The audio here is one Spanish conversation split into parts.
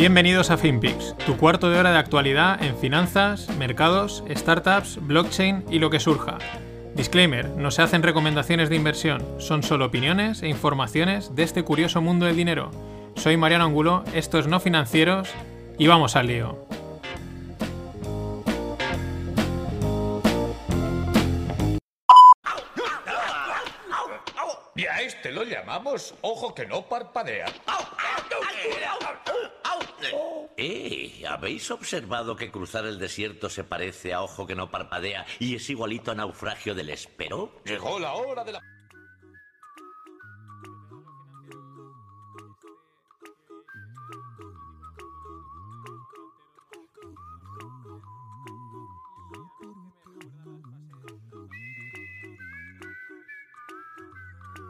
Bienvenidos a FinPix, tu cuarto de hora de actualidad en finanzas, mercados, startups, blockchain y lo que surja. Disclaimer, no se hacen recomendaciones de inversión, son solo opiniones e informaciones de este curioso mundo del dinero. Soy Mariano Angulo, esto es No Financieros y vamos al lío. Y a este lo llamamos ojo que no parpadea. Eh, ¿habéis observado que cruzar el desierto se parece a ojo que no parpadea y es igualito a naufragio del espero? Llegó la hora de la...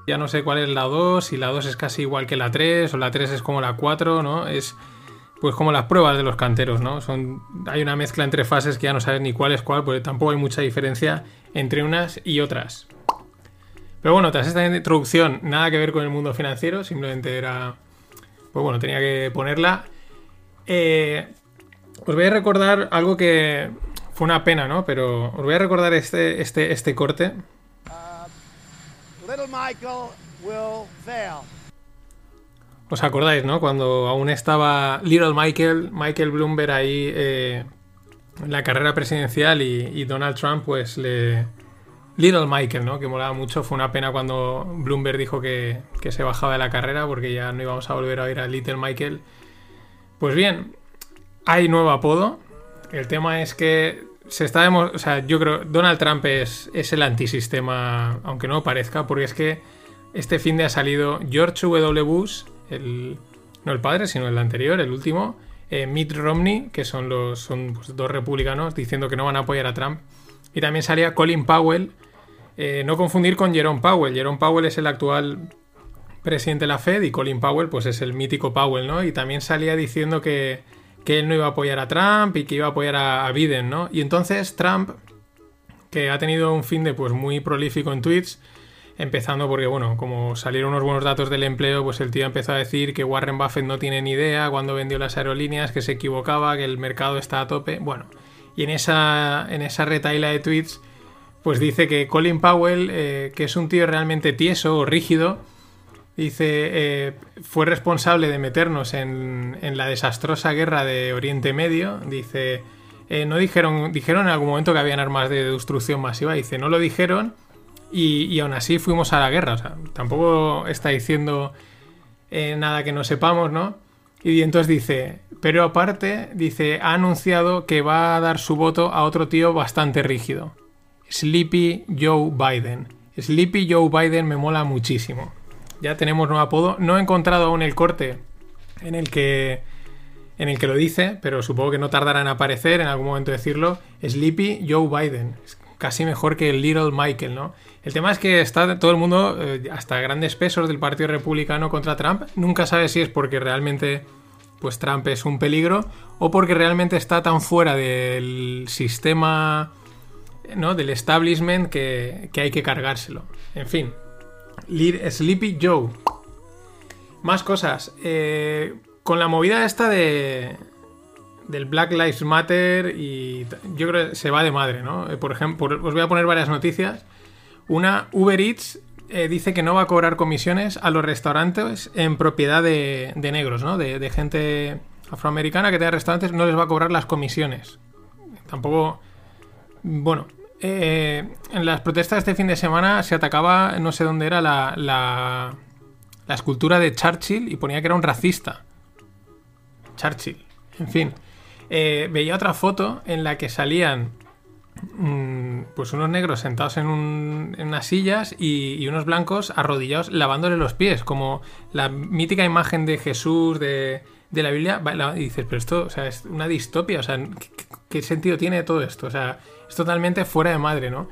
Ya no sé cuál es la 2, si la 2 es casi igual que la 3 o la 3 es como la 4, ¿no? Es pues como las pruebas de los canteros, ¿no? Son, hay una mezcla entre fases que ya no sabes ni cuál es cuál, porque tampoco hay mucha diferencia entre unas y otras. Pero bueno, tras esta introducción, nada que ver con el mundo financiero, simplemente era. Pues bueno, tenía que ponerla. Eh, os voy a recordar algo que fue una pena, ¿no? Pero os voy a recordar este, este, este corte. Little Michael will fail. ¿Os acordáis, no? Cuando aún estaba Little Michael, Michael Bloomberg ahí eh, en la carrera presidencial y, Donald Trump, pues le. Little Michael, ¿no? Que molaba mucho. Fue una pena cuando Bloomberg dijo que, que se bajaba de la carrera porque ya no íbamos a volver a oír a Little Michael. Pues bien, hay nuevo apodo. El tema es que se está o sea, yo creo Donald Trump es, es el antisistema, aunque no parezca, porque es que este fin de ha salido George W. Bush, el, no el padre, sino el anterior, el último, eh, Mitt Romney, que son los son pues, dos republicanos, diciendo que no van a apoyar a Trump. Y también salía Colin Powell, eh, no confundir con Jerome Powell. Jerome Powell es el actual presidente de la Fed y Colin Powell pues es el mítico Powell, ¿no? Y también salía diciendo que que él no iba a apoyar a Trump y que iba a apoyar a, Biden, ¿no? Y entonces Trump, que ha tenido un fin de pues muy prolífico en tweets, empezando porque, bueno, como salieron unos buenos datos del empleo, pues el tío empezó a decir que Warren Buffett no tiene ni idea cuando vendió las aerolíneas, que se equivocaba, que el mercado está a tope, bueno. Y en esa, en esa retaila de tweets, pues dice que Colin Powell, eh, que es un tío realmente tieso o rígido, Dice, eh, fue responsable de meternos en, la desastrosa guerra de Oriente Medio. Dice, eh, no dijeron, dijeron en algún momento que habían armas de destrucción masiva. Dice, no lo dijeron y, aún así fuimos a la guerra. O sea, tampoco está diciendo eh, nada que no sepamos, ¿no? Y entonces dice, pero aparte, dice, ha anunciado que va a dar su voto a otro tío bastante rígido. Sleepy Joe Biden. Sleepy Joe Biden me mola muchísimo ya tenemos nuevo apodo. No he encontrado aún el corte en el que en el que lo dice, pero supongo que no tardará en aparecer, en algún momento decirlo. Sleepy Joe Biden. Casi mejor que Little Michael, ¿no? El tema es que está todo el mundo, eh, hasta grandes pesos del Partido Republicano contra Trump. Nunca sabe si es porque realmente pues Trump es un peligro o porque realmente está tan fuera del sistema, ¿no? Del establishment que, que hay que cargárselo. En fin, Sleepy Joe. Más cosas. Eh, con la movida esta de. Del Black Lives Matter y yo creo que se va de madre, ¿no? Eh, por ejemplo, os voy a poner varias noticias. Una, Uber Eats eh, dice que no va a cobrar comisiones a los restaurantes en propiedad de, negros, ¿no? De, gente afroamericana que tenga restaurantes, no les va a cobrar las comisiones. Tampoco. Bueno, eh, en las protestas de este fin de semana se atacaba, no sé dónde era, la, la, escultura de Churchill y ponía que era un racista. Churchill, en fin. Eh, veía otra foto en la que salían pues unos negros sentados en, unas sillas y, unos blancos arrodillados lavándole los pies, como la mítica imagen de Jesús de, la Biblia. Y dices, pero esto o sea, es una distopia, o sea, ¿qué sentido tiene todo esto? O sea, es totalmente fuera de madre, ¿no?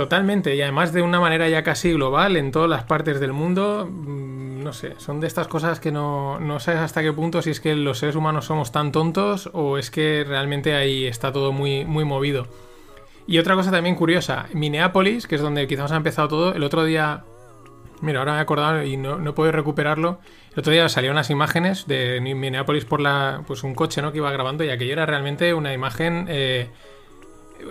Totalmente, y además de una manera ya casi global en todas las partes del mundo, mm, no sé, son de estas cosas que no, no sabes hasta qué punto si es que los seres humanos somos tan tontos o es que realmente ahí está todo muy, muy movido. Y otra cosa también curiosa, Minneapolis, que es donde quizás ha empezado todo, el otro día, mira, ahora me he acordado y no, no podido recuperarlo, el otro día salieron unas imágenes de Minneapolis por la, pues un coche, ¿no? Que iba grabando y aquello era realmente una imagen... Eh,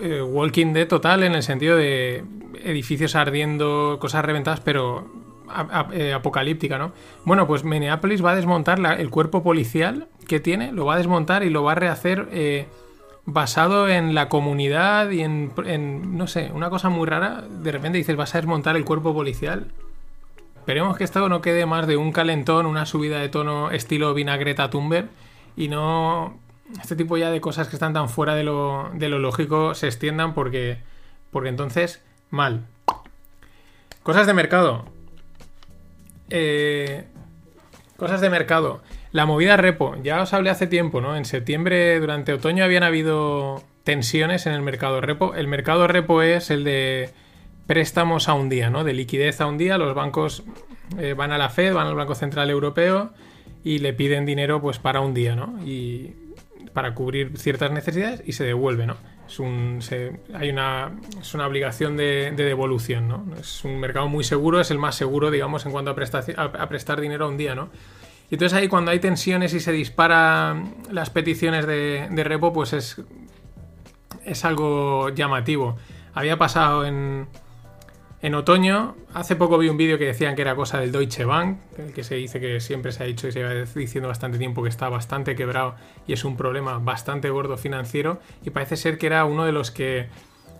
eh, Walking Dead total en el sentido de edificios ardiendo, cosas reventadas, pero eh, apocalíptica, ¿no? Bueno, pues Minneapolis va a desmontar el cuerpo policial que tiene, lo va a desmontar y lo va a rehacer eh, basado en la comunidad y en, en, no sé, una cosa muy rara. De repente dices, vas a desmontar el cuerpo policial. Esperemos que esto no quede más de un calentón, una subida de tono estilo vinagreta Tumber y no este tipo ya de cosas que están tan fuera de lo, de lo lógico se extiendan porque, porque entonces, mal. Cosas de mercado. Eh, cosas de mercado. La movida repo. Ya os hablé hace tiempo, ¿no? En septiembre, durante otoño, habían habido tensiones en el mercado repo. El mercado repo es el de préstamos a un día, ¿no? De liquidez a un día. Los bancos eh, van a la Fed, van al Banco Central Europeo y le piden dinero pues para un día, ¿no? Y para cubrir ciertas necesidades y se devuelve, ¿no? Es, un, hay una, es una obligación de, devolución, ¿no? Es un mercado muy seguro, es el más seguro, digamos, en cuanto a, a, prestar dinero a un día, ¿no? Y entonces ahí cuando hay tensiones y se disparan las peticiones de, de repo, pues es, es algo llamativo. Había pasado en, en otoño, hace poco vi un vídeo que decían que era cosa del Deutsche Bank, el que se dice que siempre se ha dicho y se va diciendo bastante tiempo que está bastante quebrado y es un problema bastante gordo financiero. Y parece ser que era uno de los que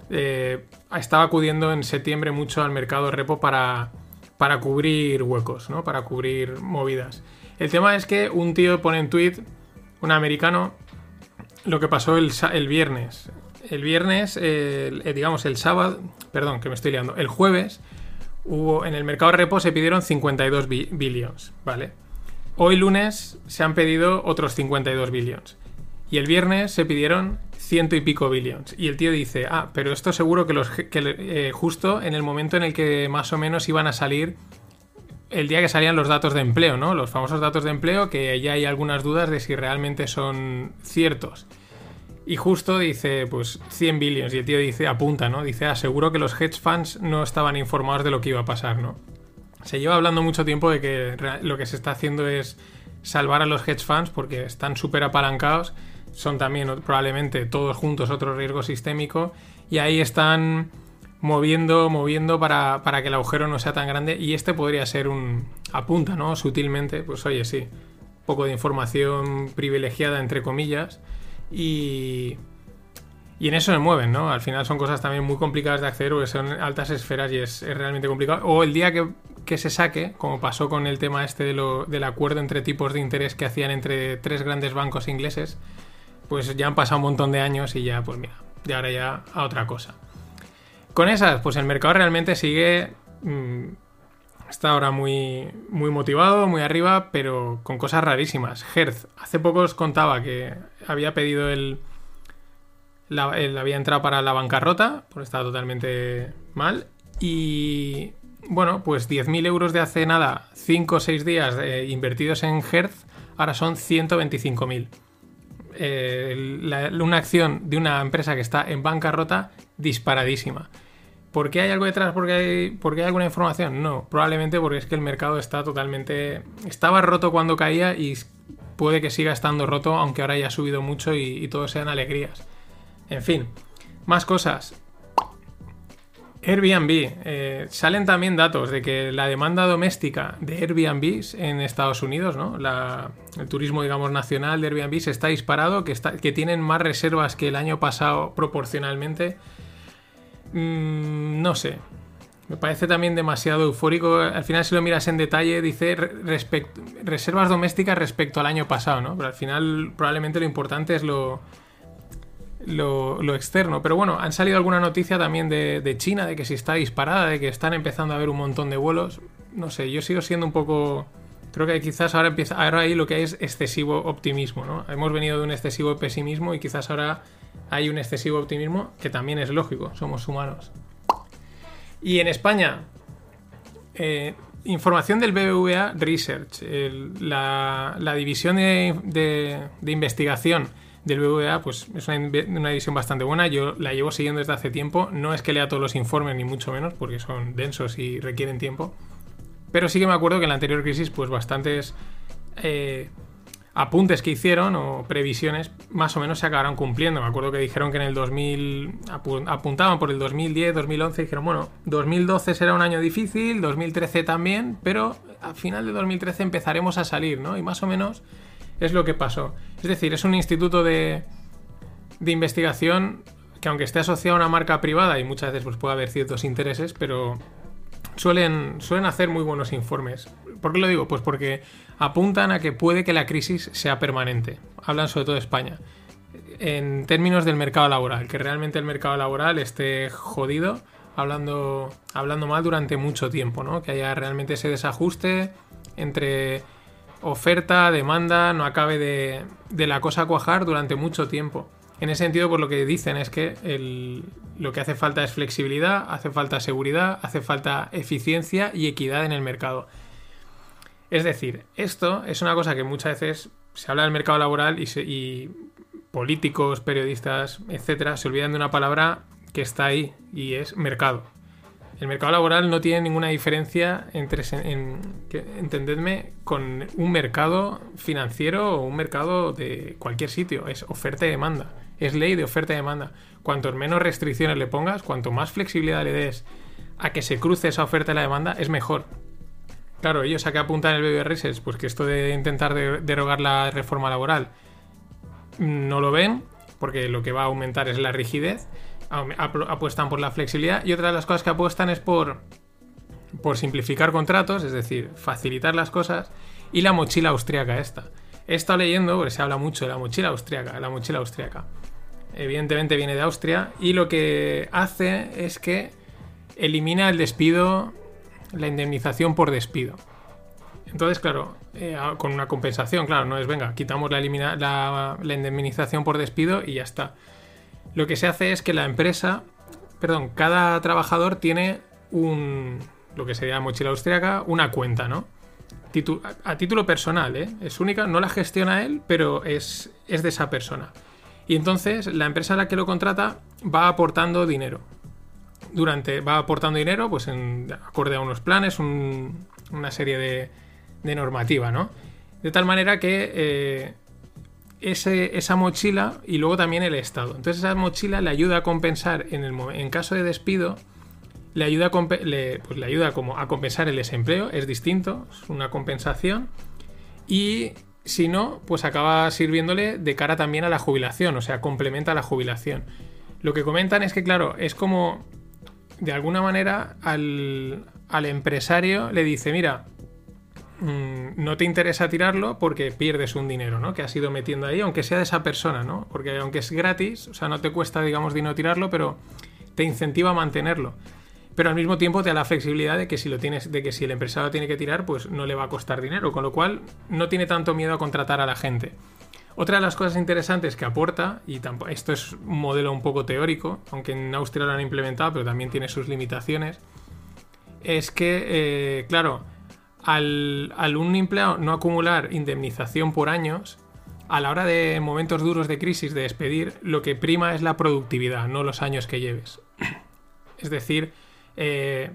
eh, estaba acudiendo en septiembre mucho al mercado repo para, para cubrir huecos, ¿no? Para cubrir movidas. El tema es que un tío pone en tweet, un americano, lo que pasó el, el viernes el viernes, eh, digamos el sábado, perdón, que me estoy liando, el jueves hubo en el mercado repo se pidieron 52 billions, ¿vale? Hoy lunes se han pedido otros 52 billions. Y el viernes se pidieron ciento y pico billions. Y el tío dice, ah, pero esto seguro que, los, que eh, justo en el momento en el que más o menos iban a salir el día que salían los datos de empleo, ¿no? Los famosos datos de empleo que ya hay algunas dudas de si realmente son ciertos. Y justo dice, pues 100 billions. Y el tío dice, apunta, ¿no? Dice, aseguro que los hedge funds no estaban informados de lo que iba a pasar, ¿no? Se lleva hablando mucho tiempo de que lo que se está haciendo es salvar a los hedge funds porque están súper apalancados. Son también probablemente todos juntos otro riesgo sistémico. Y ahí están moviendo, moviendo para, para que el agujero no sea tan grande. Y este podría ser un. apunta, ¿no? Sutilmente. Pues oye, sí. Un poco de información privilegiada, entre comillas y, y en eso se mueven, ¿no? Al final son cosas también muy complicadas de acceder porque son altas esferas y es, realmente complicado. O el día que, que, se saque, como pasó con el tema este de lo, del acuerdo entre tipos de interés que hacían entre tres grandes bancos ingleses, pues ya han pasado un montón de años y ya, pues mira, de ahora ya a otra cosa. Con esas, pues el mercado realmente sigue... Mmm, está ahora muy, muy motivado, muy arriba, pero con cosas rarísimas. Hertz, hace poco os contaba que había pedido el, había entrado para la bancarrota, pues estaba totalmente mal. Y bueno, pues 10.000 euros de hace nada, 5 o 6 días eh, invertidos en Hertz, ahora son 125.000. Eh, una acción de una empresa que está en bancarrota disparadísima. ¿Por qué hay algo detrás? ¿Por qué hay, alguna información? No, probablemente porque es que el mercado está totalmente... Estaba roto cuando caía y puede que siga estando roto, aunque ahora ya ha subido mucho y, todo sean alegrías. En fin, más cosas. Airbnb. Eh, salen también datos de que la demanda doméstica de Airbnb en Estados Unidos, ¿no? el turismo, digamos, nacional de Airbnb se está disparado, que, que tienen más reservas que el año pasado proporcionalmente. Mm, no sé. Me parece también demasiado eufórico. Al final, si lo miras en detalle, dice reservas domésticas respecto al año pasado, ¿no? Pero al final, probablemente lo importante es lo, lo, externo. Pero bueno, han salido alguna noticia también de, China, de que si está disparada, de que están empezando a haber un montón de vuelos. No sé, yo sigo siendo un poco Creo que quizás ahora empieza, ahora hay lo que es excesivo optimismo, ¿no? Hemos venido de un excesivo pesimismo y quizás ahora hay un excesivo optimismo que también es lógico, somos humanos. Y en España, eh, información del BBVA Research, la, división de, investigación del BBVA, pues es una división bastante buena. Yo la llevo siguiendo desde hace tiempo. No es que lea todos los informes, ni mucho menos, porque son densos y requieren tiempo. Pero sí que me acuerdo que en la anterior crisis, pues bastantes eh, apuntes que hicieron o previsiones más o menos se acabaron cumpliendo. Me acuerdo que dijeron que en el 2000 apu- apuntaban por el 2010, 2011, dijeron, bueno, 2012 será un año difícil, 2013 también, pero al final de 2013 empezaremos a salir, ¿no? Y más o menos es lo que pasó. Es decir, es un instituto de, de investigación que aunque esté asociado a una marca privada y muchas veces pues, puede haber ciertos intereses, pero suelen, suelen hacer muy buenos informes. ¿Por qué lo digo? Pues porque apuntan a que puede que la crisis sea permanente. Hablan sobre todo de España. En términos del mercado laboral, que realmente el mercado laboral esté jodido, hablando, hablando mal durante mucho tiempo, ¿no? Que haya realmente ese desajuste entre oferta, demanda, no acabe de, de la cosa cuajar durante mucho tiempo. En ese sentido, pues lo que dicen es que lo que hace falta es flexibilidad, hace falta seguridad, hace falta eficiencia y equidad en el mercado. Es decir, esto es una cosa que muchas veces se habla del mercado laboral y, se- y políticos, periodistas, etcétera, se olvidan de una palabra que está ahí y es mercado. El mercado laboral no tiene ninguna diferencia entre, en- entendedme, con un mercado financiero o un mercado de cualquier sitio. Es oferta y demanda. Es ley de oferta y demanda. Cuanto menos restricciones le pongas, cuanto más flexibilidad le des a que se cruce esa oferta y la demanda, es mejor. Claro, ellos a qué apuntan el BBR Research, pues que esto de intentar de- derogar la reforma laboral no lo ven, porque lo que va a aumentar es la rigidez, apuestan por la flexibilidad y otra de las cosas que apuestan es por, por simplificar contratos, es decir, facilitar las cosas, y la mochila austriaca esta. He estado leyendo, porque se habla mucho de la mochila austriaca, la mochila austriaca. Evidentemente viene de Austria y lo que hace es que elimina el despido, la indemnización por despido. Entonces, claro, eh, con una compensación, claro, no es, venga, quitamos la, elimina- la, indemnización por despido y ya está. Lo que se hace es que la empresa, perdón, cada trabajador tiene un, lo que sería mochila austriaca, una cuenta, ¿no? A título personal, ¿eh? Es única, no la gestiona él, pero es, es de esa persona. Y entonces la empresa a la que lo contrata va aportando dinero. Durante, va aportando dinero, pues en acorde a unos planes, un- una serie de, normativa, ¿no? De tal manera que eh, ese- esa mochila y luego también el Estado. Entonces esa mochila le ayuda a compensar en, el, en caso de despido, le ayuda, a, pues le ayuda como a compensar el desempleo, es distinto, es una compensación. Y si no, pues acaba sirviéndole de cara también a la jubilación, o sea, complementa la jubilación. Lo que comentan es que, claro, es como, de alguna manera, al, al empresario le dice, mira, mm, no te interesa tirarlo porque pierdes un dinero, ¿no? Que has ido metiendo ahí, aunque sea de esa persona, ¿no? Porque aunque es gratis, o sea, no te cuesta, digamos, dinero tirarlo, pero te incentiva a mantenerlo. Pero al mismo tiempo te da la flexibilidad de que si lo tienes, de que si el empresario tiene que tirar, pues no le va a costar dinero, con lo cual no tiene tanto miedo a contratar a la gente. Otra de las cosas interesantes que aporta, y esto es un modelo un poco teórico, aunque en Austria lo han implementado, pero también tiene sus limitaciones, es que, eh, claro, al, al un empleado no acumular indemnización por años, a la hora de en momentos duros de crisis de despedir, lo que prima es la productividad, no los años que lleves. Es decir, eh,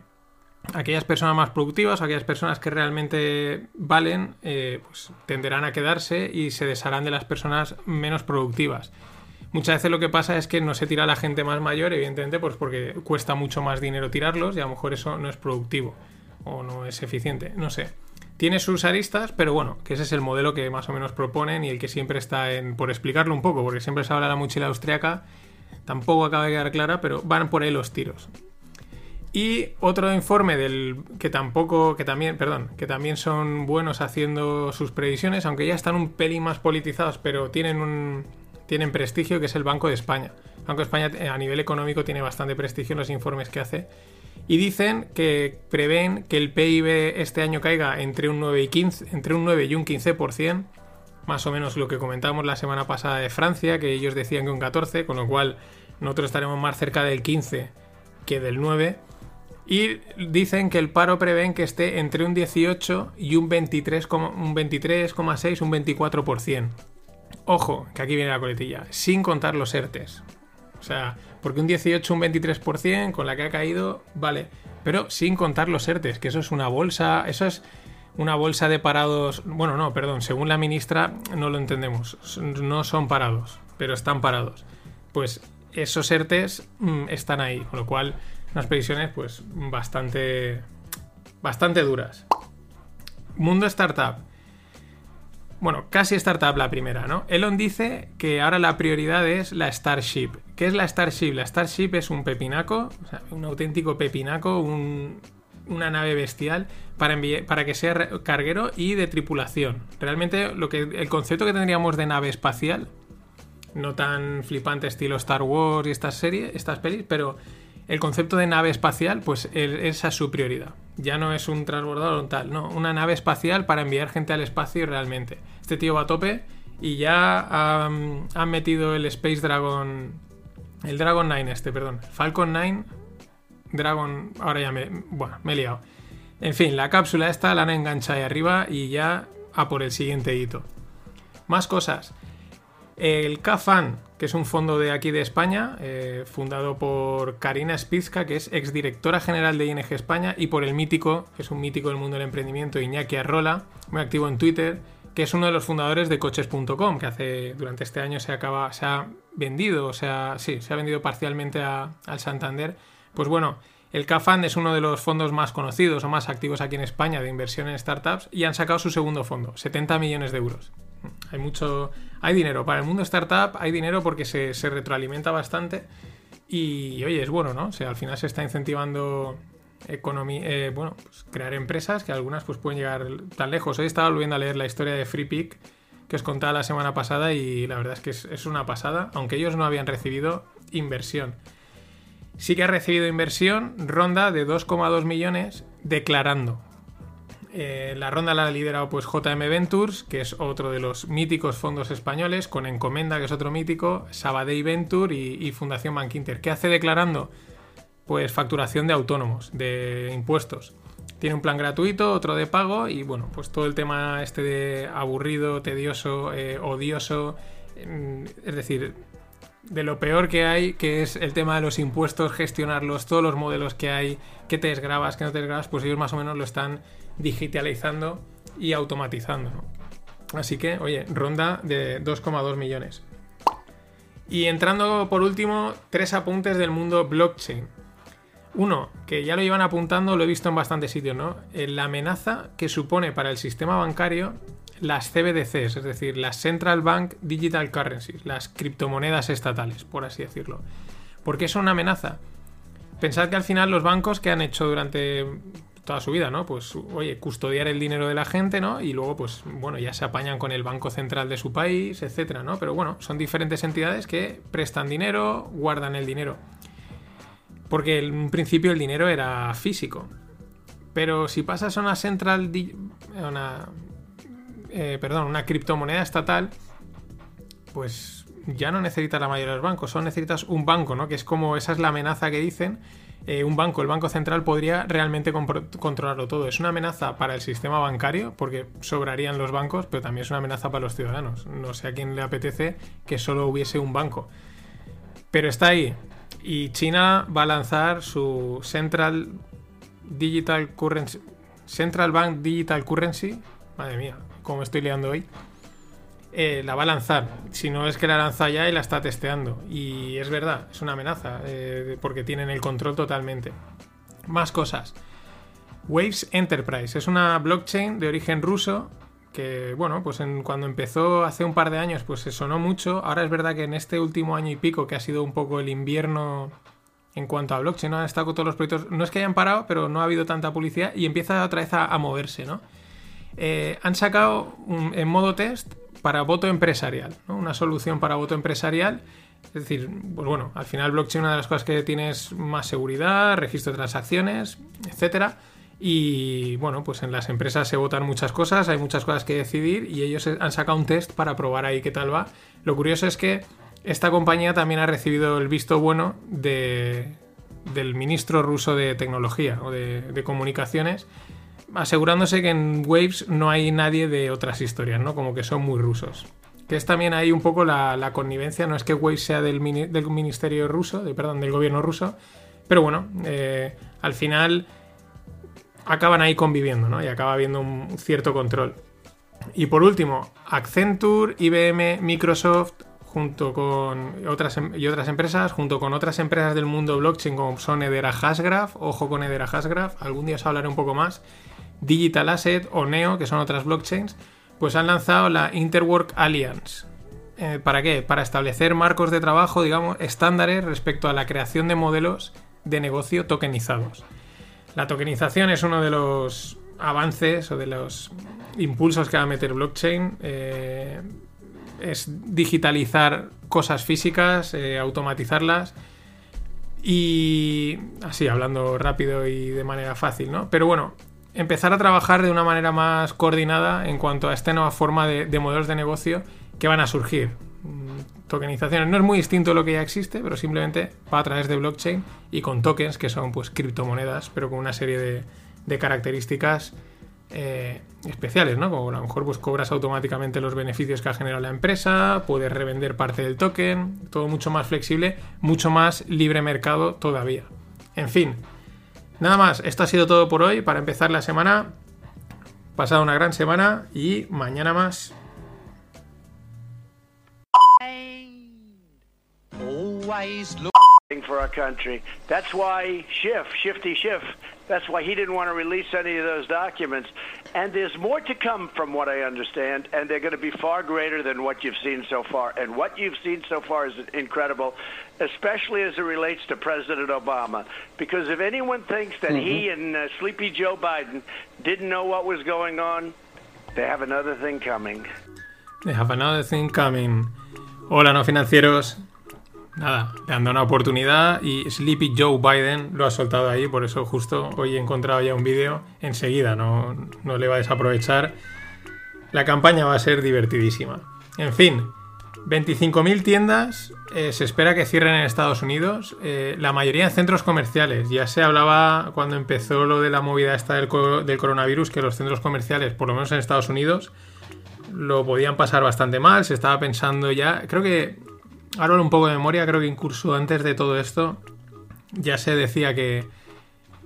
aquellas personas más productivas aquellas personas que realmente valen, eh, pues tenderán a quedarse y se desharán de las personas menos productivas. Muchas veces lo que pasa es que no se tira a la gente más mayor, evidentemente, pues porque cuesta mucho más dinero tirarlos y a lo mejor eso no es productivo o no es eficiente, no sé. Tiene sus aristas, pero bueno, que ese es el modelo que más o menos proponen y el que siempre está en... por explicarlo un poco, porque siempre se habla de la mochila austriaca, tampoco acaba de quedar clara, pero van por ahí los tiros. Y otro informe del que tampoco, que también, perdón, que también son buenos haciendo sus previsiones, aunque ya están un pelín más politizados, pero tienen un tienen prestigio, que es el Banco de España. Banco de España eh, a nivel económico tiene bastante prestigio en los informes que hace. Y dicen que prevén que el PIB este año caiga entre un 9 y, 15, entre un 9 y un 15%, más o menos lo que comentábamos la semana pasada de Francia, que ellos decían que un 14, con lo cual nosotros estaremos más cerca del 15 que del 9. Y dicen que el paro prevén que esté entre un 18 y un 23,6, un 23,6, un 24%. Ojo, que aquí viene la coletilla, sin contar los ERTES. O sea, porque un 18, un 23% con la que ha caído, vale, pero sin contar los ERTES, que eso es una bolsa, eso es una bolsa de parados, bueno, no, perdón, según la ministra no lo entendemos, no son parados, pero están parados. Pues esos ERTES mm, están ahí, con lo cual unas previsiones pues bastante bastante duras. Mundo startup. Bueno, casi startup la primera, ¿no? Elon dice que ahora la prioridad es la Starship. ¿Qué es la Starship? La Starship es un pepinaco, o sea, un auténtico pepinaco, una nave bestial para, para que sea carguero y de tripulación. Realmente lo que, el concepto que tendríamos de nave espacial, no tan flipante estilo Star Wars y estas series, estas pelis, pero el concepto de nave espacial, pues esa es su prioridad. Ya no es un transbordador tal, no, una nave espacial para enviar gente al espacio realmente. Este tío va a tope y ya han, metido el Space Dragon, el Dragon 9 este, perdón, Falcon 9, Dragon, ahora ya me, bueno, me he liado. En fin, la cápsula esta la han enganchado ahí arriba y ya a por el siguiente hito. Más cosas. El CAFAN, que es un fondo de aquí de España, eh, fundado por Karina Spizka, que es exdirectora general de ING España, y por el mítico, que es un mítico del mundo del emprendimiento, Iñaki Arrola, muy activo en Twitter, que es uno de los fundadores de coches.com, que hace durante este año se acaba, se ha vendido, o sea, sí, se ha vendido parcialmente al Santander. Pues bueno, el CAFAN es uno de los fondos más conocidos o más activos aquí en España de inversión en startups y han sacado su segundo fondo, 70 millones de euros. Hay mucho. Hay dinero. Para el mundo startup hay dinero porque se, retroalimenta bastante. Y oye, es bueno, ¿no? O sea, al final se está incentivando economía, eh, bueno, pues crear empresas que algunas pues pueden llegar tan lejos. Hoy estaba volviendo a leer la historia de FreePick que os contaba la semana pasada y la verdad es que es, es una pasada, aunque ellos no habían recibido inversión. Sí que ha recibido inversión, ronda de 2,2 millones declarando. Eh, la ronda la ha liderado pues JM Ventures, que es otro de los míticos fondos españoles, con Encomenda, que es otro mítico, Sabadell Venture y, Fundación Bankinter. ¿Qué hace declarando? Pues facturación de autónomos, de impuestos. Tiene un plan gratuito, otro de pago y bueno, pues todo el tema este de aburrido, tedioso, eh, odioso, mm, es decir, de lo peor que hay, que es el tema de los impuestos, gestionarlos, todos los modelos que hay, que te desgrabas, que no te desgrabas, pues ellos más o menos lo están digitalizando y automatizando. Así que, oye, ronda de 2,2 millones. Y entrando por último, tres apuntes del mundo blockchain. Uno, que ya lo iban apuntando, lo he visto en bastantes sitios, ¿no? Eh, la amenaza que supone para el sistema bancario las CBDCs, es decir, las Central Bank Digital Currencies, las criptomonedas estatales, por así decirlo. ¿Por qué son una amenaza? Pensad que al final los bancos que han hecho durante toda su vida, ¿no? Pues, oye, custodiar el dinero de la gente, ¿no? Y luego, pues, bueno, ya se apañan con el Banco Central de su país, etcétera, ¿no? Pero bueno, son diferentes entidades que prestan dinero, guardan el dinero. Porque en un principio el dinero era físico. Pero si pasas a una central, eh, perdón, una criptomoneda estatal, pues ya no necesitas la mayoría de los bancos, solo necesitas un banco, ¿no? Que es como, esa es la amenaza que dicen, eh, un banco, el Banco Central, podría realmente controlarlo todo. Es una amenaza para el sistema bancario, porque sobrarían los bancos, pero también es una amenaza para los ciudadanos. No sé a quién le apetece que solo hubiese un banco. Pero está ahí. Y China va a lanzar su Central Digital Currency. Central Bank Digital Currency. Madre mía, cómo estoy liando hoy. Eh, la va a lanzar. Si no es que la lanza ya y la está testeando. Y es verdad, es una amenaza, eh, porque tienen el control totalmente. Más cosas. Waves Enterprise es una blockchain de origen ruso que, bueno, pues cuando empezó hace un par de años, pues se sonó mucho. Ahora es verdad que en este último año y pico, que ha sido un poco el invierno en cuanto a blockchain, ¿no? han estado todos los proyectos. No es que hayan parado, pero no ha habido tanta publicidad y empieza otra vez a, moverse, ¿no? Eh, han sacado en modo test para voto empresarial, una solución para voto empresarial Es decir, pues bueno, al final blockchain una de las cosas que tiene es más seguridad, registro de transacciones, etcétera. Y bueno, pues en las empresas se votan muchas cosas, hay muchas cosas que decidir y ellos han sacado un test para probar ahí qué tal va. Lo curioso es que esta compañía también ha recibido el visto bueno de, del ministro ruso de tecnología o de comunicaciones, asegurándose que en Waves no hay nadie de otras historias, ¿no? Como que son muy rusos. Que es también ahí un poco la, la connivencia, no es que Waves sea del, del ministerio ruso, de, perdón, del gobierno ruso, pero bueno, eh, al final acaban ahí conviviendo, ¿no? Y acaba habiendo un cierto control. Y por último, Accenture, IBM, Microsoft, junto con otras, em- y otras empresas, junto con otras empresas del mundo blockchain como son Edera Hashgraph, ojo con Edera Hashgraph, algún día os hablaré un poco más, Digital Asset o Neo, que son otras blockchains, pues han lanzado la Interwork Alliance. Eh, ¿Para qué? Para establecer marcos de trabajo, digamos, estándares respecto a la creación de modelos de negocio tokenizados. La tokenización es uno de los avances o de los impulsos que va a meter blockchain. eh, es digitalizar cosas físicas, eh, automatizarlas y así, hablando rápido y de manera fácil, ¿no? Pero bueno, empezar a trabajar de una manera más coordinada en cuanto a esta nueva forma de, de modelos de negocio que van a surgir. Mm, Tokenizaciones no es muy distinto a lo que ya existe, pero simplemente va a través de blockchain y con tokens, que son pues criptomonedas, pero con una serie de, de características eh, especiales, ¿no? Como a lo mejor pues cobras automáticamente los beneficios que ha generado la empresa, puedes revender parte del token, todo mucho más flexible, mucho más libre mercado todavía. En fin, nada más, esto ha sido todo por hoy para empezar la semana. Pasado una gran semana y mañana más. Always look. for our country. That's why Schiff, Shifty Schiff, that's why he didn't want to release any of those documents. And there's more to come from what I understand, and they're going to be far greater than what you've seen so far. And what you've seen so far is incredible, especially as it relates to President Obama. Because if anyone thinks that he and uh, Sleepy Joe Biden didn't know what was going on, they have another thing coming. They have another thing coming. Hola, no financieros. Nada, le han dado una oportunidad y Sleepy Joe Biden lo ha soltado ahí, por eso justo hoy he encontrado ya un vídeo enseguida, no, no le va a desaprovechar. La campaña va a ser divertidísima. En fin, 25.000 tiendas eh, se espera que cierren en Estados Unidos, eh, la mayoría en centros comerciales. Ya se hablaba cuando empezó lo de la movida esta del, co- del coronavirus, que los centros comerciales, por lo menos en Estados Unidos, lo podían pasar bastante mal. Se estaba pensando ya. Creo que. Ahora un poco de memoria, creo que incluso antes de todo esto. Ya se decía que.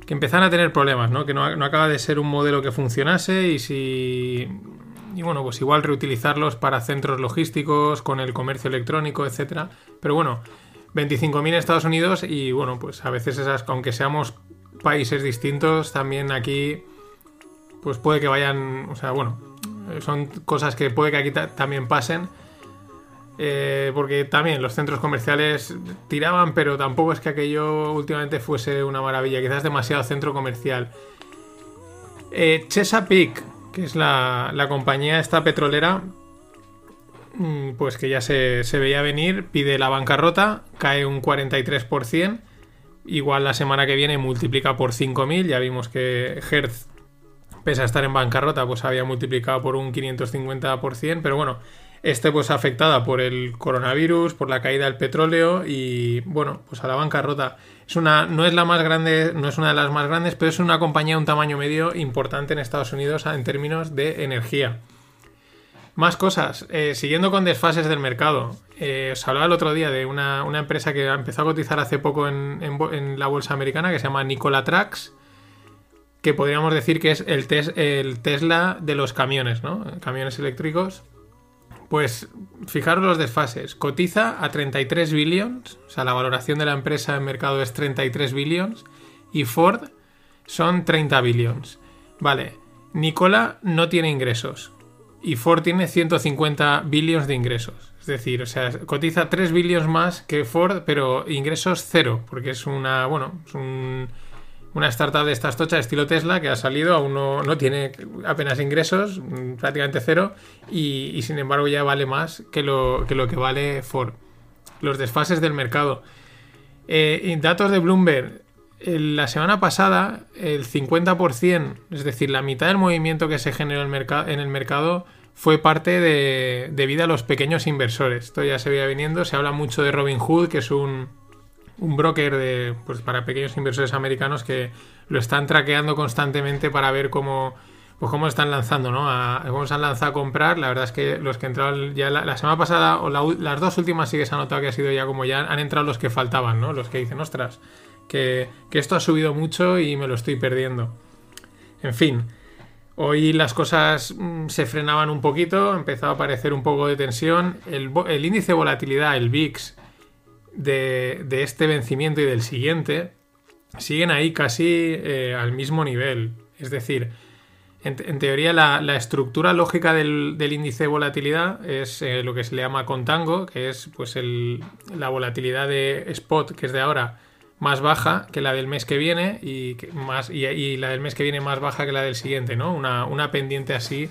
Que empezaban a tener problemas, ¿no? Que no, no acaba de ser un modelo que funcionase y si. Y bueno, pues igual reutilizarlos para centros logísticos, con el comercio electrónico, etcétera. Pero bueno, 25.000 en Estados Unidos y bueno, pues a veces esas, aunque seamos países distintos, también aquí pues puede que vayan, o sea, bueno, son cosas que puede que aquí ta- también pasen. Eh, porque también los centros comerciales tiraban, pero tampoco es que aquello últimamente fuese una maravilla. Quizás demasiado centro comercial. Eh, Chesapeake, que es la, la compañía esta petrolera, mm, pues que ya se, se veía venir, pide la bancarrota, cae un 43%. Igual la semana que viene multiplica por 5.000. Ya vimos que Hertz pese a estar en bancarrota, pues había multiplicado por un 550%, pero bueno, este pues afectada por el coronavirus, por la caída del petróleo y bueno, pues a la bancarrota. Es una, no es la más grande, no es una de las más grandes, pero es una compañía de un tamaño medio importante en Estados Unidos en términos de energía. Más cosas, eh, siguiendo con desfases del mercado. Eh, os hablaba el otro día de una, una empresa que empezó a cotizar hace poco en, en la bolsa americana que se llama Nikola Trax que podríamos decir que es el, tes- el Tesla de los camiones, ¿no? Camiones eléctricos. Pues fijaros los desfases. Cotiza a 33 billions, o sea, la valoración de la empresa en mercado es 33 billions, y Ford son 30 billions. Vale, Nikola no tiene ingresos, y Ford tiene 150 billions de ingresos. Es decir, o sea, cotiza 3 billions más que Ford, pero ingresos cero, porque es una, bueno, es un una startup de estas tochas estilo Tesla que ha salido, aún no, no tiene apenas ingresos, mm, prácticamente cero, y, y sin embargo ya vale más que lo, que vale Ford. los desfases del mercado. Eh, datos de Bloomberg. La semana pasada, el 50%, es decir, la mitad del movimiento que se generó en el, mercado fue parte de, debido a los pequeños inversores. Esto ya se veía viniendo. Se habla mucho de Robinhood, que es un, un broker de, pues, para pequeños inversores americanos que lo están traqueando constantemente para ver cómo, pues cómo están lanzando, ¿no? A, cómo se han lanzado a comprar. La verdad es que los que entraron ya la, semana pasada, o las dos últimas sí que se ha notado que ha sido ya como ya han entrado los que faltaban, ¿no? Los que dicen, ostras, que, esto ha subido mucho y me lo estoy perdiendo. En fin, hoy las cosas mm, se frenaban un poquito, empezó a aparecer un poco de tensión. El, índice de volatilidad, el VIX, de, este vencimiento y del siguiente, siguen ahí casi eh, al mismo nivel. Es decir, en, teoría, la, estructura lógica del, índice de volatilidad es eh, lo que se le llama contango, que es pues la volatilidad de spot, que es de ahora, más baja que la del mes que viene y, más, y, la del mes que viene más baja que la del siguiente, ¿no? Una, una pendiente así,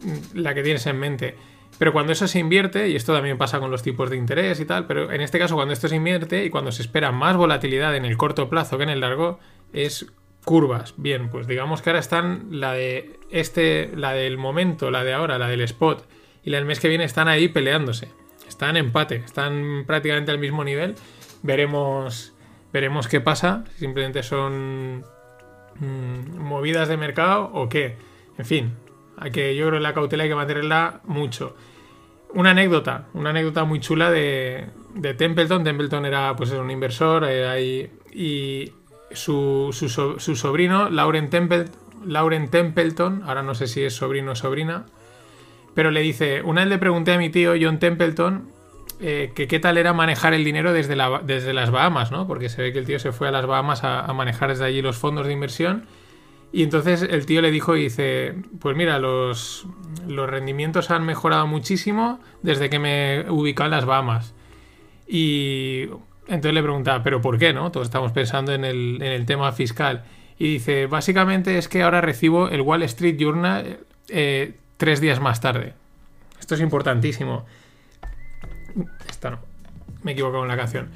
mm, la que tienes en mente. Pero cuando eso se invierte, y esto también pasa con los tipos de interés y tal, pero en este caso cuando esto se invierte y cuando se espera más volatilidad en el corto plazo que en el largo, es Curvas. Bien, pues digamos que ahora están la de este, la del momento, la de ahora, la del spot y la del mes que viene están ahí peleándose. Están en empate, están prácticamente al mismo nivel. Veremos, veremos qué pasa. Simplemente son mm, movidas de mercado o qué. En fin, que, yo creo que la cautela hay que mantenerla mucho. Una anécdota, una anécdota muy chula de, de Templeton. Templeton era pues un inversor eh, y su, su, sobrino, Lauren, Lauren Templeton, ahora no sé si es sobrino o sobrina, pero le dice, una vez le pregunté a mi tío John Templeton eh, que qué tal era manejar el dinero desde, desde, las Bahamas, ¿no? Porque se ve que el tío se fue a las Bahamas a, manejar desde allí los fondos de inversión. Y entonces el tío le dijo y dice, pues mira, los, los rendimientos han mejorado muchísimo desde que me ubicado en las Bahamas. Y entonces le preguntaba, ¿pero por qué? no? Todos estamos pensando en el, tema fiscal. Y dice, básicamente es que ahora recibo el Wall Street Journal eh, tres días más tarde. Esto es importantísimo. Esta no. Me he equivocado con la canción.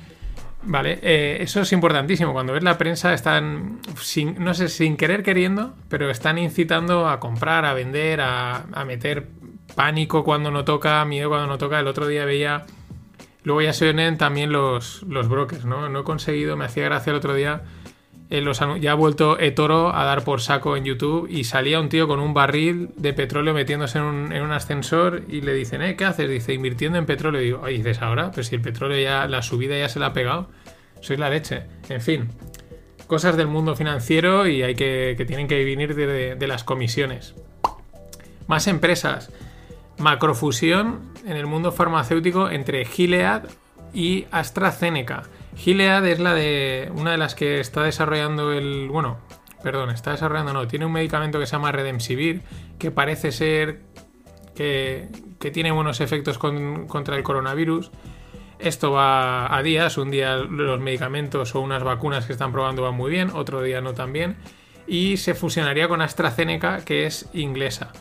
Vale, eh, eso es importantísimo. Cuando ves la prensa están, sin, no sé, sin querer queriendo, pero están incitando a comprar, a vender, a, a meter pánico cuando no toca, miedo cuando no toca. El otro día veía Luego ya se unen también los, los brokers, ¿no? No he conseguido, me hacía gracia el otro día, eh, ya ha vuelto eToro a dar por saco en YouTube y salía un tío con un barril de petróleo metiéndose en un, en un ascensor y le dicen, ¿eh? ¿Qué haces? Dice, invirtiendo en petróleo. Y digo, dices ahora, pero si el petróleo ya, la subida ya se la ha pegado, soy la leche. En fin, cosas del mundo financiero y hay que, que tienen que venir de, de las comisiones. Más empresas. Macrofusión en el mundo farmacéutico entre Gilead y AstraZeneca. Gilead es la de una de las que está desarrollando el, bueno, perdón, está desarrollando no, tiene un medicamento que se llama Redemsivir que parece ser que, tiene buenos efectos contra el coronavirus. Esto va a días, un día los medicamentos o unas vacunas que están probando van muy bien, otro día no tan bien, y se fusionaría con AstraZeneca, que es inglesa.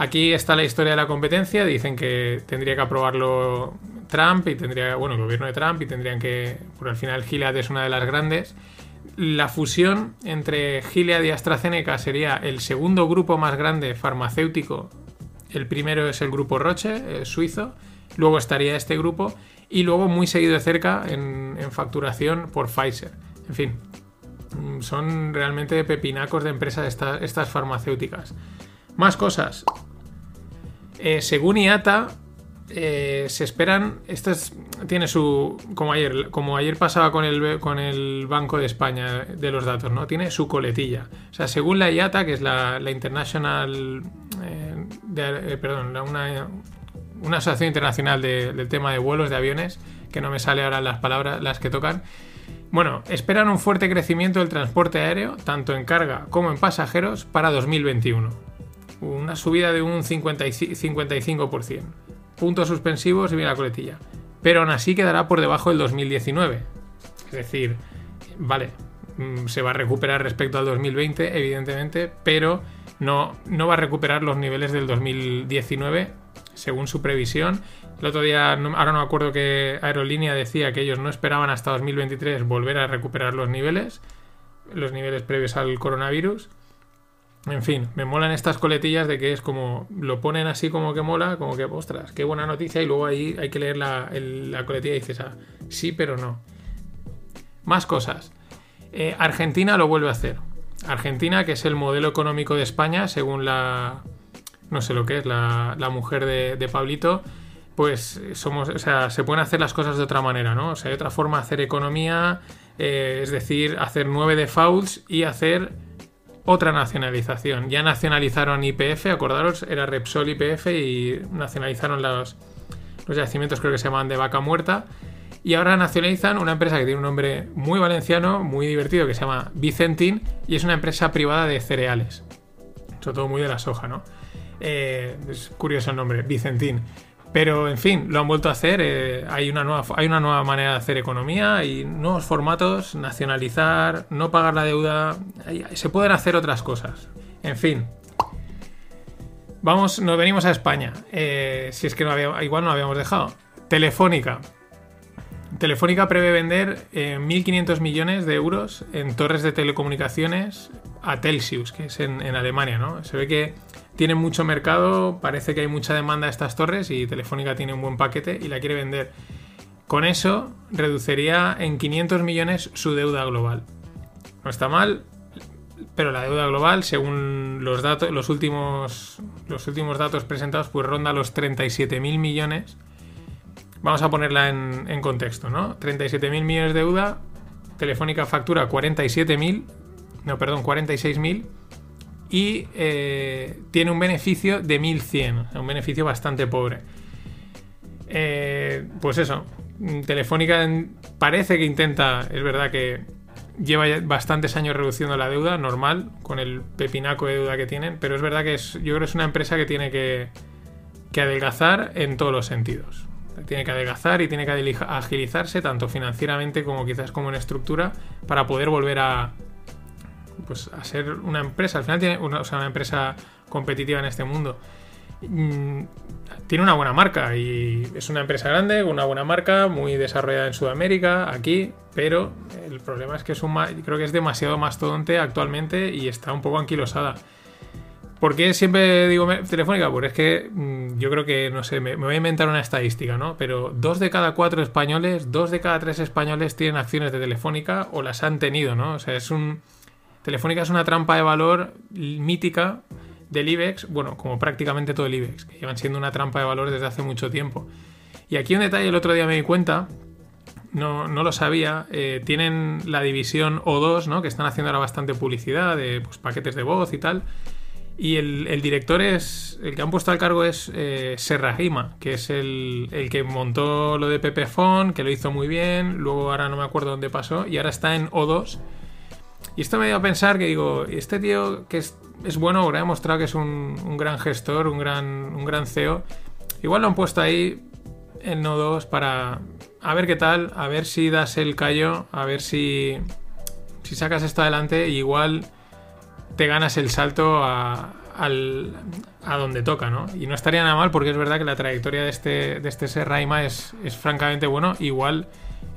Aquí está la historia de la competencia. Dicen que tendría que aprobarlo Trump y tendría, bueno, el gobierno de Trump y tendrían que, por al final Gilead es una de las grandes. La fusión entre Gilead y AstraZeneca sería el segundo grupo más grande farmacéutico. El primero es el grupo Roche, suizo. Luego estaría este grupo y luego muy seguido de cerca en, facturación por Pfizer. En fin, mm, son realmente pepinacos de empresas estas farmacéuticas. Más cosas. Eh, según IATA, eh, se esperan. Esto tiene su. Como ayer, como ayer pasaba con el, con el Banco de España de los datos, ¿no? Tiene su coletilla. O sea, según la IATA, que es la, International. Eh, perdón, una, una, asociación internacional del tema de vuelos de aviones, que no me sale ahora las palabras, las que tocan. Bueno, esperan un fuerte crecimiento del transporte aéreo, tanto en carga como en pasajeros, para 2021 una subida de un 55%. Puntos suspensivos y mira la coletilla. Pero aún así quedará por debajo del 2019. Es decir, vale, mm, se va a recuperar respecto al 2020, evidentemente, pero no, no va a recuperar los niveles del 2019 según su previsión. El otro día, ahora no me acuerdo qué aerolínea decía que ellos no esperaban hasta 2023 volver a recuperar los niveles, los niveles previos al coronavirus. En fin, me molan estas coletillas de que es como, lo ponen así como que mola, como que, ostras, qué buena noticia, y luego ahí hay que leer la, coletilla y dices, ah, sí, pero no. Más cosas. Eh, Argentina lo vuelve a hacer. Argentina, que es el modelo económico de España, según la. No sé lo que es, la, mujer de, de Pablito. Pues somos. O sea, se pueden hacer las cosas de otra manera, ¿no? O sea, hay otra forma de hacer economía. eh, es decir, hacer nueve defaults y hacer otra nacionalización. Ya nacionalizaron IPF, acordaros, era Repsol IPF y nacionalizaron los, los yacimientos, creo que se llamaban de vaca muerta. Y ahora nacionalizan una empresa que tiene un nombre muy valenciano, muy divertido, que se llama Vicentin, y es una empresa privada de cereales. Sobre todo muy de la soja, ¿no? Eh, es curioso el nombre, Vicentin. Pero, en fin, lo han vuelto a hacer. eh, hay, una nueva, hay una nueva manera de hacer economía y nuevos formatos, nacionalizar, no pagar la deuda. se pueden hacer otras cosas. En fin, Vamos, nos venimos a España. Eh, si es que igual no habíamos dejado. Telefónica. Telefónica prevé vender eh, 1.500 millones de euros en torres de telecomunicaciones a Telsius, que es en, en Alemania, ¿no? Se ve que tiene mucho mercado, parece que hay mucha demanda de estas torres y Telefónica tiene un buen paquete y la quiere vender. Con eso reduciría en 500 millones su deuda global. No está mal, pero la deuda global, según los datos, los últimos, los últimos datos presentados, pues ronda los 37.000 millones. Vamos a ponerla en, contexto, ¿no? 37.000 millones de deuda, Telefónica factura 47.000, no, perdón, 46.000 y eh, tiene un beneficio de 1.100, o sea, un beneficio bastante pobre. Eh, pues eso, mm, Telefónica parece que intenta, es verdad que lleva bastantes años reduciendo la deuda, normal, con el pepinaco de deuda que tienen, pero es verdad que es, yo creo que es una empresa que tiene que, que adelgazar en todos los sentidos. Tiene que adelgazar y tiene que agilizarse tanto financieramente como quizás como en estructura para poder volver a pues a ser una empresa. Al final tiene una, o sea, una empresa competitiva en este mundo. Mm, Tiene una buena marca y es una empresa grande, una buena marca, muy desarrollada en Sudamérica, aquí, pero el problema es que es un creo que es demasiado mastodonte actualmente y está un poco anquilosada. ¿Por qué siempre digo Telefónica? Pues es que mm, yo creo que, no sé, me voy a inventar una estadística, ¿no? Pero dos de cada cuatro españoles, dos de cada tres españoles tienen acciones de Telefónica o las han tenido, ¿no? O sea, es un... Telefónica es una trampa de valor mítica del IBEX, bueno, como prácticamente todo el IBEX, que llevan siendo una trampa de valor desde hace mucho tiempo. Y aquí un detalle, el otro día me di cuenta, no, no lo sabía, eh, tienen la división O2, ¿no? Que están haciendo ahora bastante publicidad de pues, paquetes de voz y tal. Y el, director es. El que han puesto al cargo es eh, Serrahima, que es el, el que montó lo de Pepefon, que lo hizo muy bien. Luego ahora no me acuerdo dónde pasó. Y ahora está en O2. Y esto me dio a pensar que digo, este tío que es, es bueno, porque ha demostrado que es un, un gran gestor, un gran, un gran CEO. Igual lo han puesto ahí en O2 para a ver qué tal, a ver si das el callo, a ver si, si sacas esto adelante. Igual te ganas el salto a, a donde toca, ¿no? Y no estaría nada mal porque es verdad que la trayectoria de este, de este Serraima es, es francamente bueno. Igual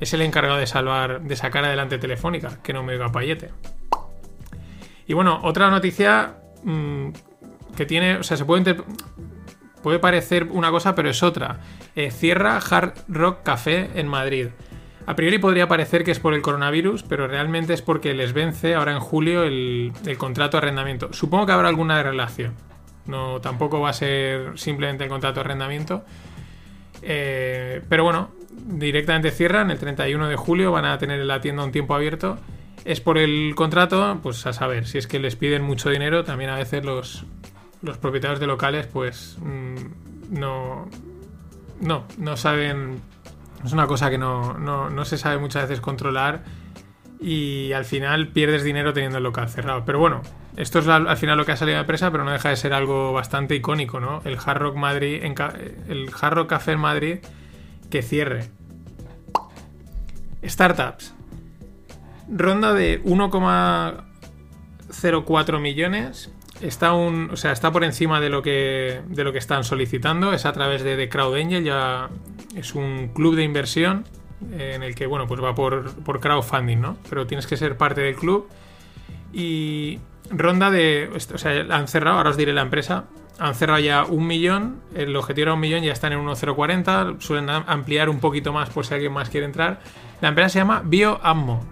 es el encargado de salvar, de sacar adelante Telefónica, que no me oiga Payete. Y bueno, otra noticia mm, que tiene, o sea, se puede, puede parecer una cosa, pero es otra. Eh, cierra Hard Rock Café en Madrid. A priori podría parecer que es por el coronavirus, pero realmente es porque les vence ahora en julio el, el contrato de arrendamiento. Supongo que habrá alguna relación. No, tampoco va a ser simplemente el contrato de arrendamiento. Eh, pero bueno, directamente cierran el 31 de julio, van a tener la tienda un tiempo abierto. Es por el contrato, pues a saber, si es que les piden mucho dinero, también a veces los, los propietarios de locales pues mm, no, no, no saben, es una cosa que no, no, no se sabe muchas veces controlar y al final pierdes dinero teniendo el local cerrado. Pero bueno, esto es al, al final lo que ha salido de la empresa, pero no deja de ser algo bastante icónico, ¿no? El Hard Rock Madrid, el Hard Rock Café en Madrid que cierre. Startups. Ronda de 1,04 millones. está un, o sea, está por encima de lo que de lo que están solicitando, es a través de, de Crowd Angel, ya es un club de inversión eh, en el que bueno, pues va por, por crowdfunding, ¿no? Pero tienes que ser parte del club y ronda de, o sea, han cerrado, ahora os diré la empresa, han cerrado ya un millón, el objetivo era un millón, ya están en 1,040, suelen am- ampliar un poquito más por si alguien más quiere entrar. La empresa se llama BioAmmo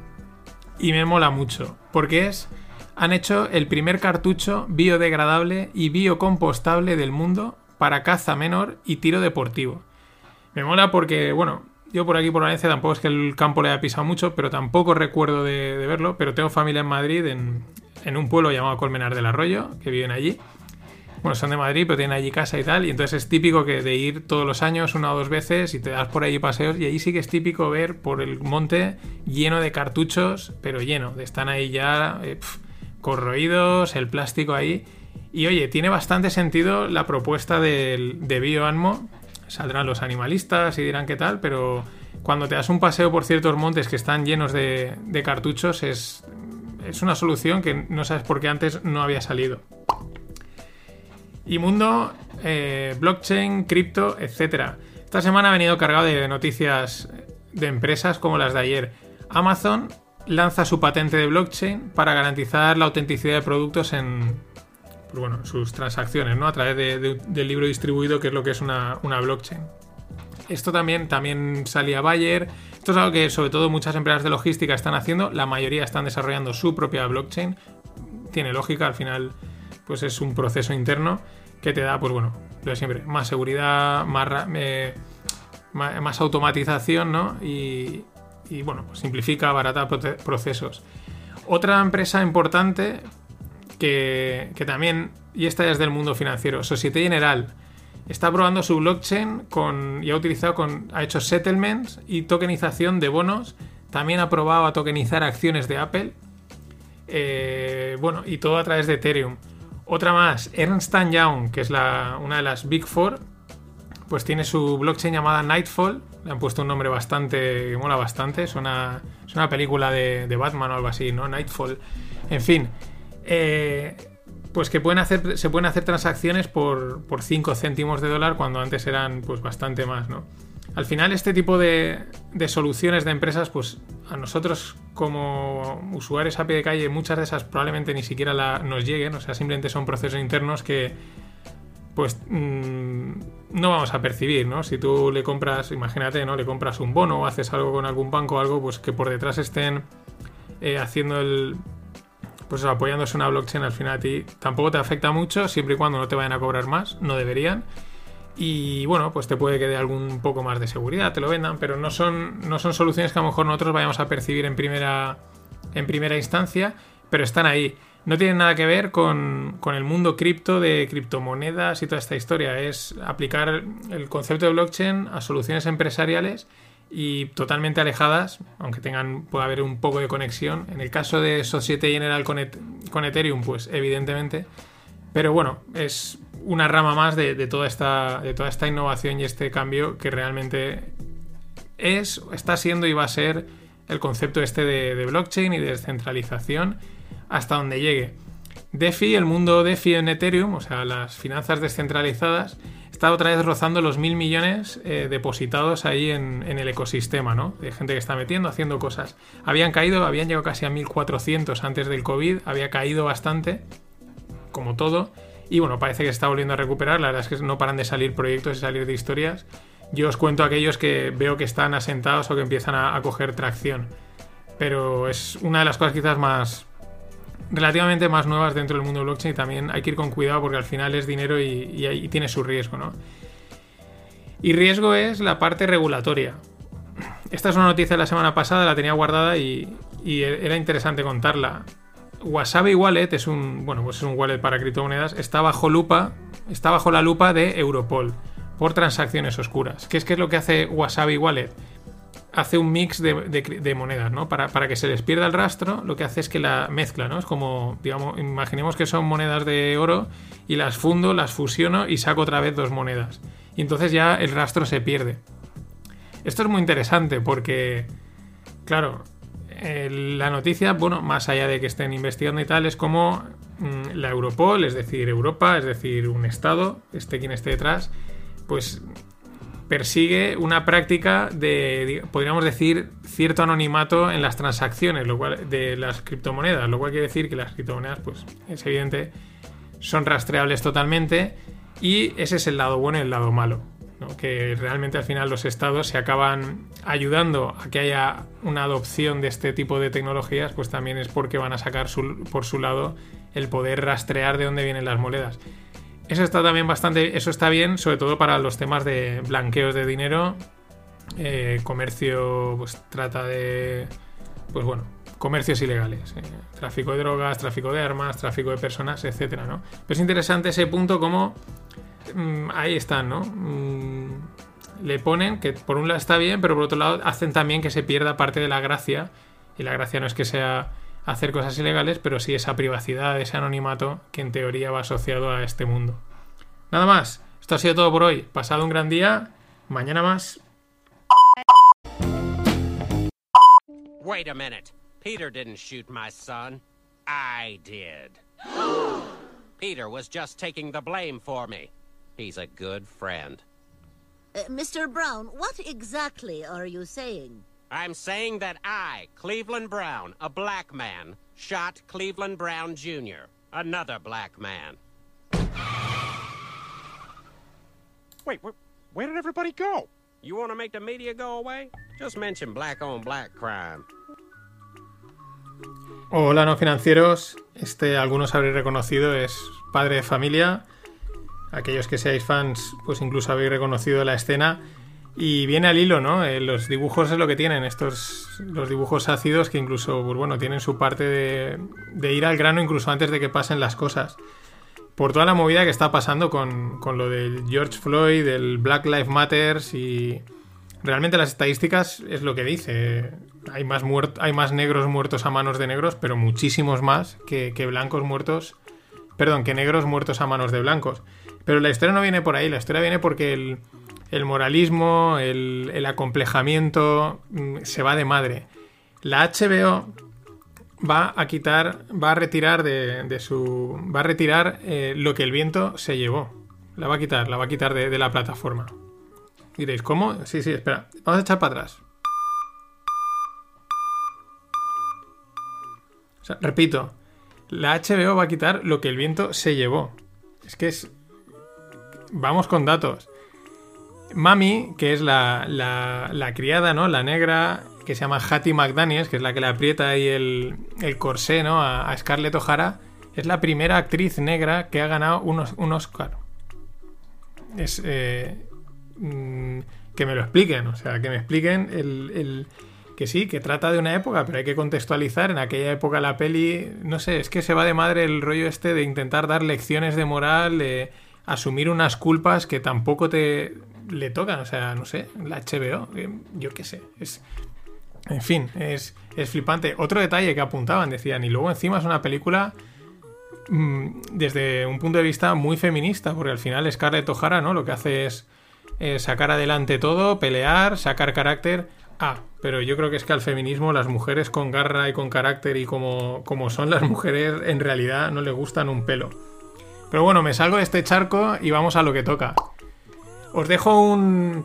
y me mola mucho, porque es, han hecho el primer cartucho biodegradable y biocompostable del mundo para caza menor y tiro deportivo. Me mola porque, bueno, yo por aquí por Valencia tampoco es que el campo le haya pisado mucho, pero tampoco recuerdo de, verlo, pero tengo familia en Madrid, en un pueblo llamado Colmenar del Arroyo, que viven allí. Bueno, son de Madrid, pero tienen allí casa y tal. Y entonces es típico que de ir todos los años, una o dos veces, y te das por allí paseos. Y ahí sí que es típico ver por el monte lleno de cartuchos, pero lleno. Están ahí ya eh, corroídos, el plástico ahí. Y oye, tiene bastante sentido la propuesta del, de BioAnmo. Saldrán los animalistas y dirán qué tal, pero cuando te das un paseo por ciertos montes que están llenos de, de cartuchos, es, es una solución que no sabes por qué antes no había salido. Y mundo, eh, blockchain, cripto, etcétera. Esta semana ha venido cargado de noticias de empresas como las de ayer. Amazon lanza su patente de blockchain para garantizar la autenticidad de productos en pues bueno, sus transacciones, ¿no? A través de- de- del libro distribuido, que es lo que es una, una blockchain. Esto también, también salía Bayer. Esto es algo que sobre todo muchas empresas de logística están haciendo. La mayoría están desarrollando su propia blockchain. Tiene lógica, al final, pues es un proceso interno que te da, pues bueno, lo de siempre, más seguridad, más, eh, más automatización, ¿no? Y, y, bueno, pues simplifica, barata proce- procesos. Otra empresa importante que, que también, y esta es del mundo financiero, Societe General, está probando su blockchain con, y ha utilizado con, ha hecho settlements y tokenización de bonos. También ha probado a tokenizar acciones de Apple. Eh, bueno, y todo a través de Ethereum. Otra más, Ernst Young, que es la, una de las Big Four, pues tiene su blockchain llamada Nightfall. Le han puesto un nombre bastante, que mola bastante. Es una, es una película de, de Batman o algo así, ¿no? Nightfall. En fin, eh, pues que pueden hacer, se pueden hacer transacciones por, por 5 céntimos de dólar cuando antes eran pues bastante más, ¿no? Al final este tipo de, de soluciones de empresas, pues a nosotros como usuarios a pie de calle, muchas de esas probablemente ni siquiera nos lleguen, o sea, simplemente son procesos internos que pues mm, no vamos a percibir, ¿no? Si tú le compras, imagínate, ¿no? Le compras un bono o haces algo con algún banco o algo, pues que por detrás estén eh, haciendo el, pues apoyándose una blockchain al final a ti tampoco te afecta mucho, siempre y cuando no te vayan a cobrar más, no deberían. Y bueno, pues te puede que dé algún poco más de seguridad, te lo vendan, pero no son, no son soluciones que a lo mejor nosotros vayamos a percibir en primera, en primera instancia, pero están ahí. No tienen nada que ver con, con el mundo cripto, de criptomonedas y toda esta historia. Es aplicar el concepto de blockchain a soluciones empresariales y totalmente alejadas, aunque tengan, puede haber un poco de conexión. En el caso de Societe General con, Et- con Ethereum, pues evidentemente. Pero bueno, es una rama más de, toda esta, de toda esta innovación y este cambio que realmente es, está siendo y va a ser el concepto este de, de blockchain y de descentralización hasta donde llegue. DeFi, el mundo DeFi en Ethereum, o sea, las finanzas descentralizadas, está otra vez rozando los mil millones eh, depositados ahí en, en el ecosistema, ¿no? De gente que está metiendo, haciendo cosas. Habían caído, habían llegado casi a 1400 antes del COVID, había caído bastante, como todo. Y bueno, parece que se está volviendo a recuperar. La verdad es que no paran de salir proyectos y salir de historias. Yo os cuento aquellos que veo que están asentados o que empiezan a, coger tracción. Pero es una de las cosas quizás más relativamente más nuevas dentro del mundo blockchain y también hay que ir con cuidado porque al final es dinero y, tiene su riesgo, ¿no? Y riesgo es la parte regulatoria. Esta es una noticia de la semana pasada, la tenía guardada y, y era interesante contarla. Wasabi Wallet es un, bueno, pues es un wallet para criptomonedas, está bajo lupa, está bajo la lupa de Europol por transacciones oscuras. ¿Qué es, es lo que hace Wasabi Wallet? Hace un mix de monedas, ¿no? Para, para que se les pierda el rastro, lo que hace es que la mezcla, ¿no? Es como, digamos, imaginemos que son monedas de oro y las fundo, las fusiono y saco otra vez dos monedas. Y entonces ya el rastro se pierde. Esto es muy interesante porque, claro, la noticia, bueno, más allá de que estén investigando y tal, es como mm, la Europol, es decir, Europa, es decir, un Estado, esté quien esté detrás, pues persigue una práctica de, podríamos decir, cierto anonimato en las transacciones lo cual, de las criptomonedas, lo cual quiere decir que las criptomonedas, pues es evidente, son rastreables totalmente y ese es el lado bueno y el lado malo. Que realmente al final los estados se acaban ayudando a que haya una adopción de este tipo de tecnologías, pues también es porque van a sacar por su lado el poder rastrear de dónde vienen las monedas. Eso está también bastante, eso está bien, sobre todo para los temas de blanqueos de dinero, eh, comercio, pues trata de, pues bueno, comercios ilegales, eh, tráfico de drogas, tráfico de armas, tráfico de personas, etcétera, ¿no? Pero es interesante ese punto como ahí están, ¿no? Mm, le ponen que por un lado está bien, pero por otro lado hacen también que se pierda parte de la gracia y la gracia no es que sea hacer cosas ilegales, pero sí esa privacidad, ese anonimato que en teoría va asociado a este mundo. Nada más, esto ha sido todo por hoy. Pasado un gran día, mañana más. Wait a minute. Peter didn't shoot my son. I did. Peter was just taking the blame for me. He's a good friend. Uh, Mr. Brown, what exactly are you saying? I'm saying that I, Cleveland Brown, a black man, shot Cleveland Brown Jr., another black man. Wait, where, where did everybody go? You want to make the media go away? Just mention black on black crime. Hola no financieros, este algunos habréis reconocido es padre de familia. Aquellos que seáis fans, pues incluso habéis reconocido la escena. Y viene al hilo, ¿no? Eh, los dibujos es lo que tienen, estos los dibujos ácidos que incluso, pues bueno, tienen su parte de, de ir al grano incluso antes de que pasen las cosas. Por toda la movida que está pasando con, con lo del George Floyd, del Black Lives Matters y realmente las estadísticas es lo que dice. Hay más, hay más negros muertos a manos de negros, pero muchísimos más que, que blancos muertos. Perdón, que negros muertos a manos de blancos. Pero la historia no viene por ahí, la historia viene porque el, moralismo, el, acomplejamiento mm, se va de madre. La HBO va a quitar, va a retirar de, su. va a retirar eh, lo que el viento se llevó. La va a quitar, la va a quitar de, la plataforma. Diréis, ¿cómo? Sí, sí, espera. Vamos a echar para atrás. Repito, la HBO va a quitar lo que el viento se llevó. Es que es. Vamos con datos. Mami, que es la, la, la criada, ¿no? La negra, que se llama Hattie McDaniels, que es la que le aprieta ahí el, el corsé, ¿no? A, Scarlett O'Hara, es la primera actriz negra que ha ganado un, un Oscar. Es. eh, mm, que me lo expliquen, o sea, que me expliquen el, el- que sí, que trata de una época, pero hay que contextualizar. En aquella época la peli, no sé, es que se va de madre el rollo este de intentar dar lecciones de moral, asumir unas culpas que tampoco te le tocan, o sea, no sé, la HBO, eh, yo qué sé, es... En fin, es, es flipante. Otro detalle que apuntaban, decían, y luego encima es una película mm, desde un punto de vista muy feminista, porque al final Scarlett O'Hara, ¿no? Lo que hace es eh, sacar adelante todo, pelear, sacar carácter. Ah, pero yo creo que es que al feminismo las mujeres con garra y con carácter y como, como son las mujeres en realidad no le gustan un pelo. Pero bueno, me salgo de este charco y vamos a lo que toca. Os dejo un,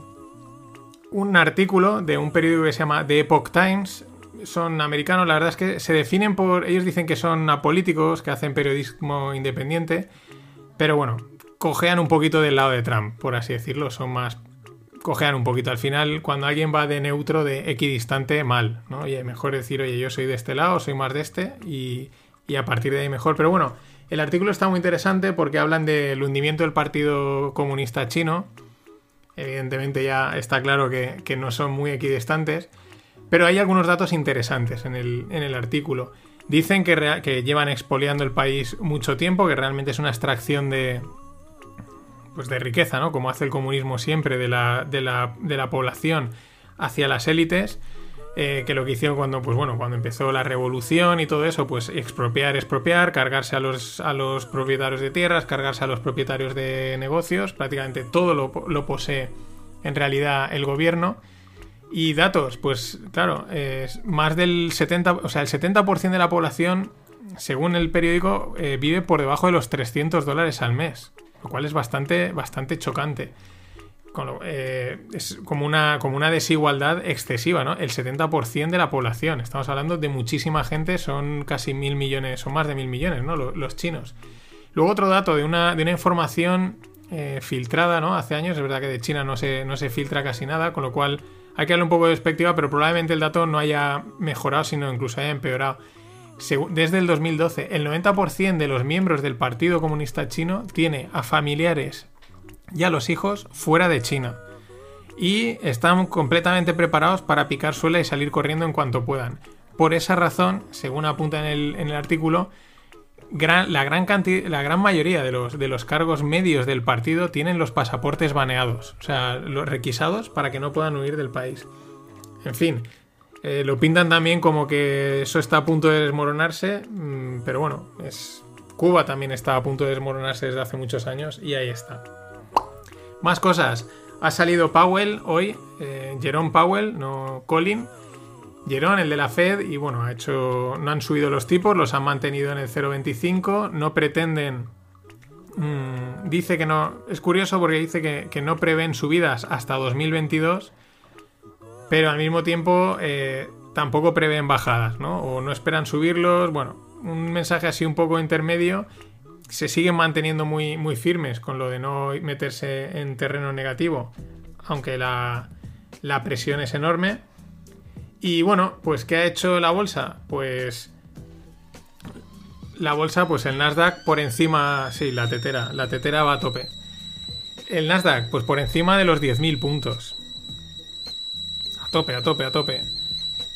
un artículo de un periódico que se llama The Epoch Times. Son americanos, la verdad es que se definen por... Ellos dicen que son apolíticos, que hacen periodismo independiente. Pero bueno, cojean un poquito del lado de Trump, por así decirlo. Son más... Cojean un poquito. Al final, cuando alguien va de neutro, de equidistante, mal. ¿no? Oye, mejor decir, oye, yo soy de este lado, soy más de este. Y, y a partir de ahí mejor. Pero bueno, el artículo está muy interesante porque hablan del hundimiento del Partido Comunista Chino. Evidentemente ya está claro que, que no son muy equidistantes. Pero hay algunos datos interesantes en el, en el artículo. Dicen que, que llevan expoliando el país mucho tiempo, que realmente es una extracción de, pues de riqueza, ¿no? Como hace el comunismo siempre, de la, de la, de la población hacia las élites. Eh, que lo que hicieron cuando, pues bueno, cuando empezó la revolución y todo eso, pues expropiar, expropiar, cargarse a los, a los propietarios de tierras, cargarse a los propietarios de negocios, prácticamente todo lo, lo posee en realidad el gobierno. Y datos, pues claro, más del 70%, o sea, el 70% de la población según el periódico, eh, vive por debajo de los 300 dólares al mes, lo cual es bastante, bastante chocante. Eh, es como una, como una desigualdad excesiva, ¿no? El 70% de la población, estamos hablando de muchísima gente, son casi mil millones, son más de mil millones, ¿no? Lo- Los, chinos. Luego otro dato de una, de una información eh, filtrada, ¿no? Hace años, es verdad que de China no se, no se filtra casi nada, con lo cual hay que darle un poco de perspectiva, pero probablemente el dato no haya mejorado, sino incluso haya empeorado. Desde el 2012, el 90% de los miembros del Partido Comunista Chino tiene a familiares y a los hijos fuera de China. Y están completamente preparados para picar suela y salir corriendo en cuanto puedan. Por esa razón, según apunta en el, artículo, la, gran canti- la gran mayoría de los, de los cargos medios del partido tienen los pasaportes baneados, o sea, los requisados para que no puedan huir del país. En fin, eh, lo pintan también como que eso está a punto de desmoronarse, mm, pero bueno, es Cuba también está a punto de desmoronarse desde hace muchos años y ahí está. Más cosas. Ha salido Powell hoy, eh, Jerome Powell, no Colin. Jerome, el de la Fed, y bueno, ha hecho, no han subido los tipos, los han mantenido en el 0,25, no pretenden... mm, dice que no... Es curioso porque dice que, que no prevén subidas hasta 2022, pero al mismo tiempo eh, tampoco prevén bajadas, ¿no? O no esperan subirlos, bueno, un mensaje así un poco intermedio. Se siguen manteniendo muy, muy firmes con lo de no meterse en terreno negativo, aunque la, la presión es enorme. Y bueno, pues ¿qué ha hecho la bolsa? Pues la bolsa, pues el Nasdaq por encima, sí, la tetera, la tetera va a tope. El Nasdaq, pues por encima de los 10.000 puntos. A tope, a tope, a tope.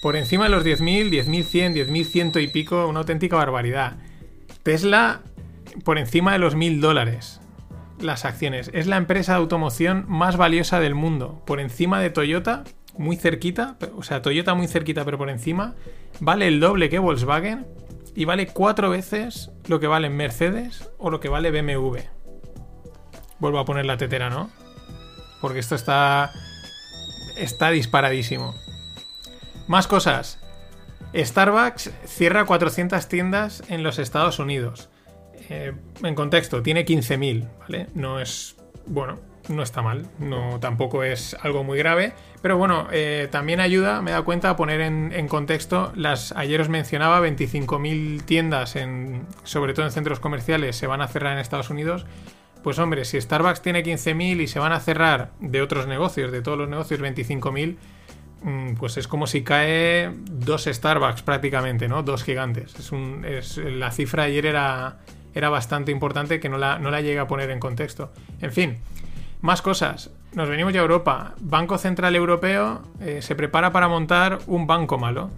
Por encima de los 10.000, 10.100, 10.100 y pico, una auténtica barbaridad. Tesla por encima de los 1.000 dólares. Las acciones. Es la empresa de automoción más valiosa del mundo. Por encima de Toyota, muy cerquita. O sea, Toyota muy cerquita, pero por encima. Vale el doble que Volkswagen. Y vale cuatro veces lo que vale Mercedes o lo que vale BMW. Vuelvo a poner la tetera, ¿no? Porque esto está. Está disparadísimo. Más cosas. Starbucks cierra 400 tiendas en los Estados Unidos. Eh, en contexto, tiene 15.000, ¿vale? No es. Bueno, no está mal. No, tampoco es algo muy grave. Pero bueno, eh, también ayuda, me he dado cuenta, a poner en, contexto. Las, ayer os mencionaba 25.000 tiendas, en, sobre todo en centros comerciales, se van a cerrar en Estados Unidos. Pues hombre, si Starbucks tiene 15.000 y se van a cerrar de otros negocios, de todos los negocios, 25.000, mm, pues es como si cae dos Starbucks prácticamente, ¿no? Dos gigantes. Es un, es, la cifra ayer era, era bastante importante que no la, no la a poner en contexto. En fin, más cosas. Nos venimos ya a Europa. Banco Central Europeo eh, se prepara para montar un banco malo.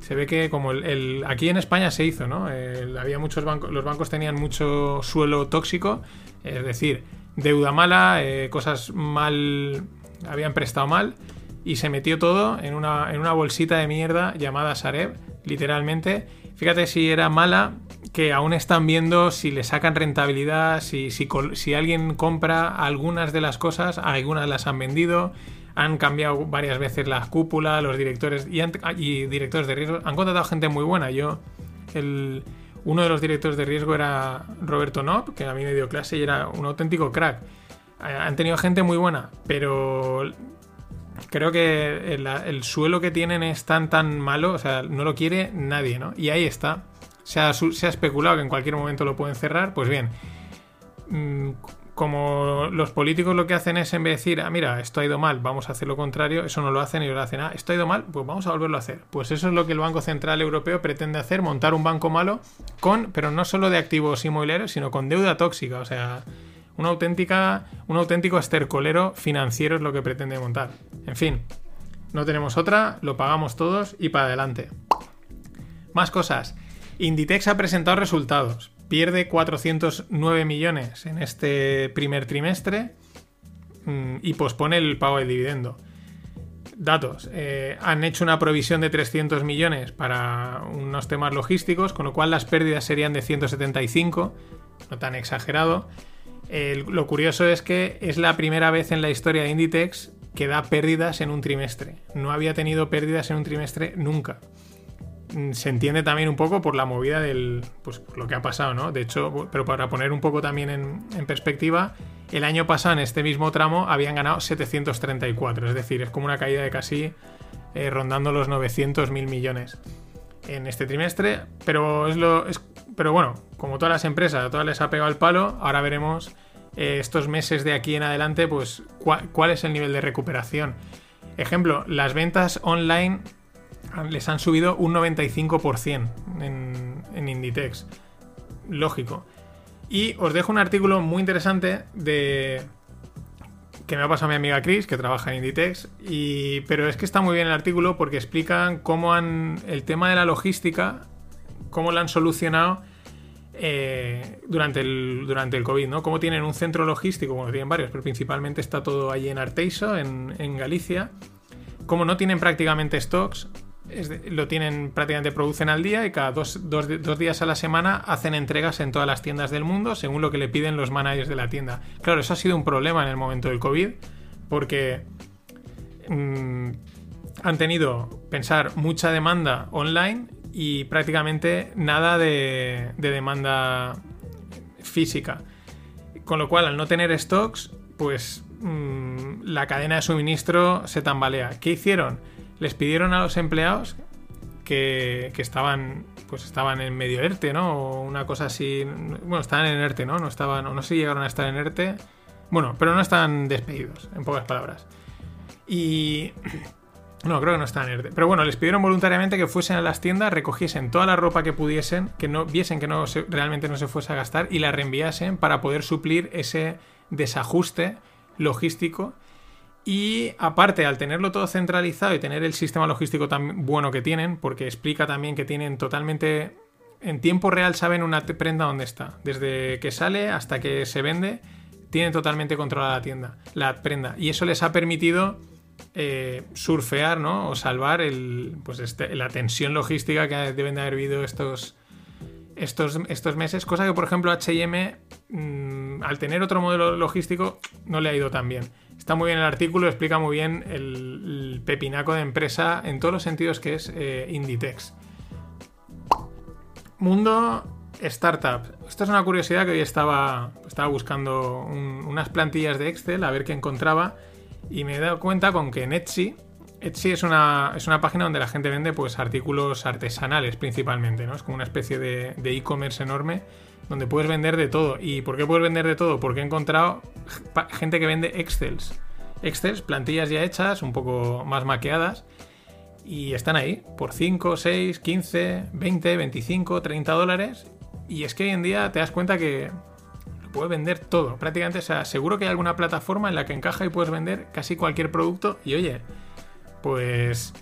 Se ve que como el, aquí en España se hizo, ¿no? Había muchos bancos, los bancos tenían mucho suelo tóxico, es decir, deuda mala, eh, cosas mal, habían prestado mal y se metió todo en una, en una bolsita de mierda llamada Sareb, literalmente. Fíjate si era mala, que aún están viendo si le sacan rentabilidad, si, si, si alguien compra algunas de las cosas, algunas las han vendido, han cambiado varias veces la cúpula, los directores y, directores de riesgo. Han contratado gente muy buena. Yo, el, uno de los directores de riesgo era Roberto Nob, que a mí me dio clase y era un auténtico crack. Han tenido gente muy buena, pero creo que el, el suelo que tienen es tan tan malo, o sea, no lo quiere nadie, ¿no? Y ahí está. Se ha, se ha especulado que en cualquier momento lo pueden cerrar, pues bien. mm, Como los políticos lo que hacen es en vez de decir, ah, mira, esto ha ido mal, vamos a hacer lo contrario, eso no lo hacen y lo hacen, ah, esto ha ido mal, pues vamos a volverlo a hacer. Pues eso es lo que el Banco Central Europeo pretende hacer, montar un banco malo con, pero no solo de activos inmobiliarios, sino con deuda tóxica, o sea, una auténtica, un auténtico estercolero financiero es lo que pretende montar. En fin, no tenemos otra, lo pagamos todos y para adelante. Más cosas. Inditex ha presentado resultados. Pierde 409 millones en este primer trimestre mm, y pospone el pago del dividendo. Datos. eh, han hecho una provisión de 300 millones para unos temas logísticos, con lo cual las pérdidas serían de 175, no tan exagerado. Lo curioso es que es la primera vez en la historia de Inditex que da pérdidas en un trimestre. No había tenido pérdidas en un trimestre nunca. Mm, se entiende también un poco por la movida del. Pues por lo que ha pasado, ¿no? De hecho, pero para poner un poco también en, perspectiva, el año pasado en este mismo tramo habían ganado 734, es decir, es como una caída de casi eh, rondando los 900 mil millones en este trimestre, pero es lo. Es, pero bueno, como todas las empresas, a todas les ha pegado el palo, ahora veremos eh, estos meses de aquí en adelante, pues cuál es el nivel de recuperación. Ejemplo, las ventas online les han subido un 95% en, en Inditex. Lógico. Y os dejo un artículo muy interesante de que me ha pasado mi amiga Chris, que trabaja en Inditex. Y, pero es que está muy bien el artículo porque explican cómo han. el tema de la logística, cómo lo han solucionado eh, durante, el, durante el COVID, ¿no? Cómo tienen un centro logístico, bueno, tienen varios, pero principalmente está todo allí en Arteiso, en, Galicia. Como no tienen prácticamente stocks, lo tienen prácticamente producen al día y cada dos, dos- días a la semana hacen entregas en todas las tiendas del mundo según lo que le piden los managers de la tienda. Claro, eso ha sido un problema en el momento del COVID porque mm, han tenido, pensar, mucha demanda online y prácticamente nada de, de demanda física. Con lo cual, al no tener stocks, pues mm, la cadena de suministro se tambalea. ¿Qué hicieron? Les pidieron a los empleados que, que estaban pues estaban en medio ERTE, ¿no? O una cosa así. Bueno, estaban en ERTE, ¿no? No estaban, o no sé llegaron a estar en ERTE. Bueno, pero no estaban despedidos, en pocas palabras. Y. No, creo que no estaban en ERTE. Pero bueno, les pidieron voluntariamente que fuesen a las tiendas, recogiesen toda la ropa que pudiesen, que no viesen que no realmente no se fuese a gastar y la reenviasen para poder suplir ese desajuste logístico. Y aparte, al tenerlo todo centralizado y tener el sistema logístico tan bueno que tienen, porque explica también que tienen totalmente. En tiempo real saben una prenda dónde está. Desde que sale hasta que se vende, tienen totalmente controlada la tienda, la prenda. Y eso les ha permitido eh, surfear, ¿no? O salvar el, pues este- la tensión logística que deben de haber vivido estos, estos, estos meses, cosa que por ejemplo HM, al tener otro modelo logístico, no le ha ido tan bien. Está muy bien el artículo, explica muy bien el, pepinaco de empresa en todos los sentidos que es eh, Inditex. Mundo Startup. Esto es una curiosidad que hoy estaba, estaba buscando un- unas plantillas de Excel a ver qué encontraba y me he dado cuenta con que en Etsy, Etsy es una, es una página donde la gente vende pues artículos artesanales principalmente, ¿no? Es como una especie de e-commerce enorme donde puedes vender de todo. ¿Y por qué puedes vender de todo? Porque he encontrado gente que vende Excels. Excels, plantillas ya hechas, un poco más maqueadas. Y están ahí por 5, 6, 15, 20, 25, 30 dólares. Y es que hoy en día te das cuenta que lo puedes vender todo. Prácticamente, o sea, seguro que hay alguna plataforma en la que encaja y puedes vender casi cualquier producto. Y oye, pues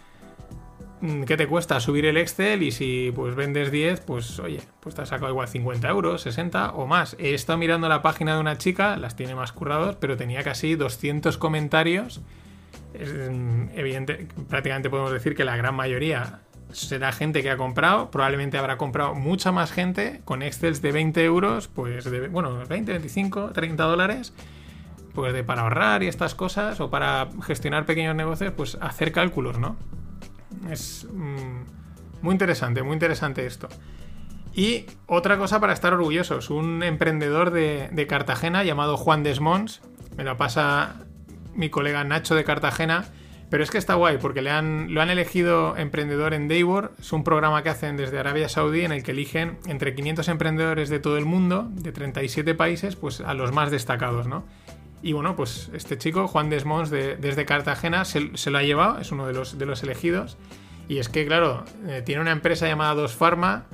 ¿qué te cuesta subir el Excel? Y si pues vendes 10, pues oye, pues te has sacado igual 50 euros, 60 o más. He estado mirando la página de una chica, las tiene más currados, pero tenía casi 200 comentarios. Es, mm, evidente, prácticamente podemos decir que la gran mayoría será gente que ha comprado, probablemente habrá comprado mucha más gente con Excels de 20 euros, pues de, bueno, 20, 25, 30 dólares, pues de para ahorrar y estas cosas, o para gestionar pequeños negocios, pues hacer cálculos, ¿no? Es mm, muy interesante, muy interesante esto. Y otra cosa para estar orgullosos, un emprendedor de, de Cartagena llamado Juan Desmons, me la pasa mi colega Nacho de Cartagena, pero es que está guay porque le han, lo han elegido emprendedor en Daybor, es un programa que hacen desde Arabia Saudí en el que eligen entre 500 emprendedores de todo el mundo, de 37 países, pues a los más destacados, ¿no? Y bueno, pues este chico, Juan Desmons, de- desde Cartagena, se, lo ha llevado, es uno de los, de los elegidos. Y es que, claro, eh, tiene una empresa llamada Dos Pharma,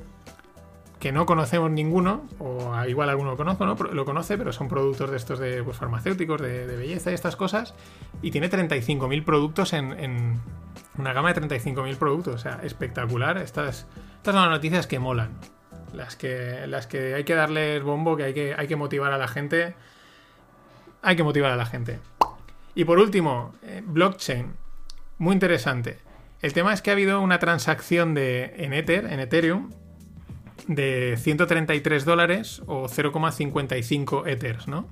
que no conocemos ninguno, o igual alguno lo ¿no? Lo conoce, pero son productos de estos de pues, farmacéuticos, de, de belleza y estas cosas. Y tiene 35.000 productos en, en una gama de 35.000 productos. O sea, espectacular. Estas, estas son las noticias que molan. Las que, las que hay que darles bombo, que hay que, hay que motivar a la gente. Hay que motivar a la gente. Y por último, eh, blockchain. Muy interesante. El tema es que ha habido una transacción de, en Ether, en Ethereum, de 133 dólares o 0,55 Ethers, ¿no?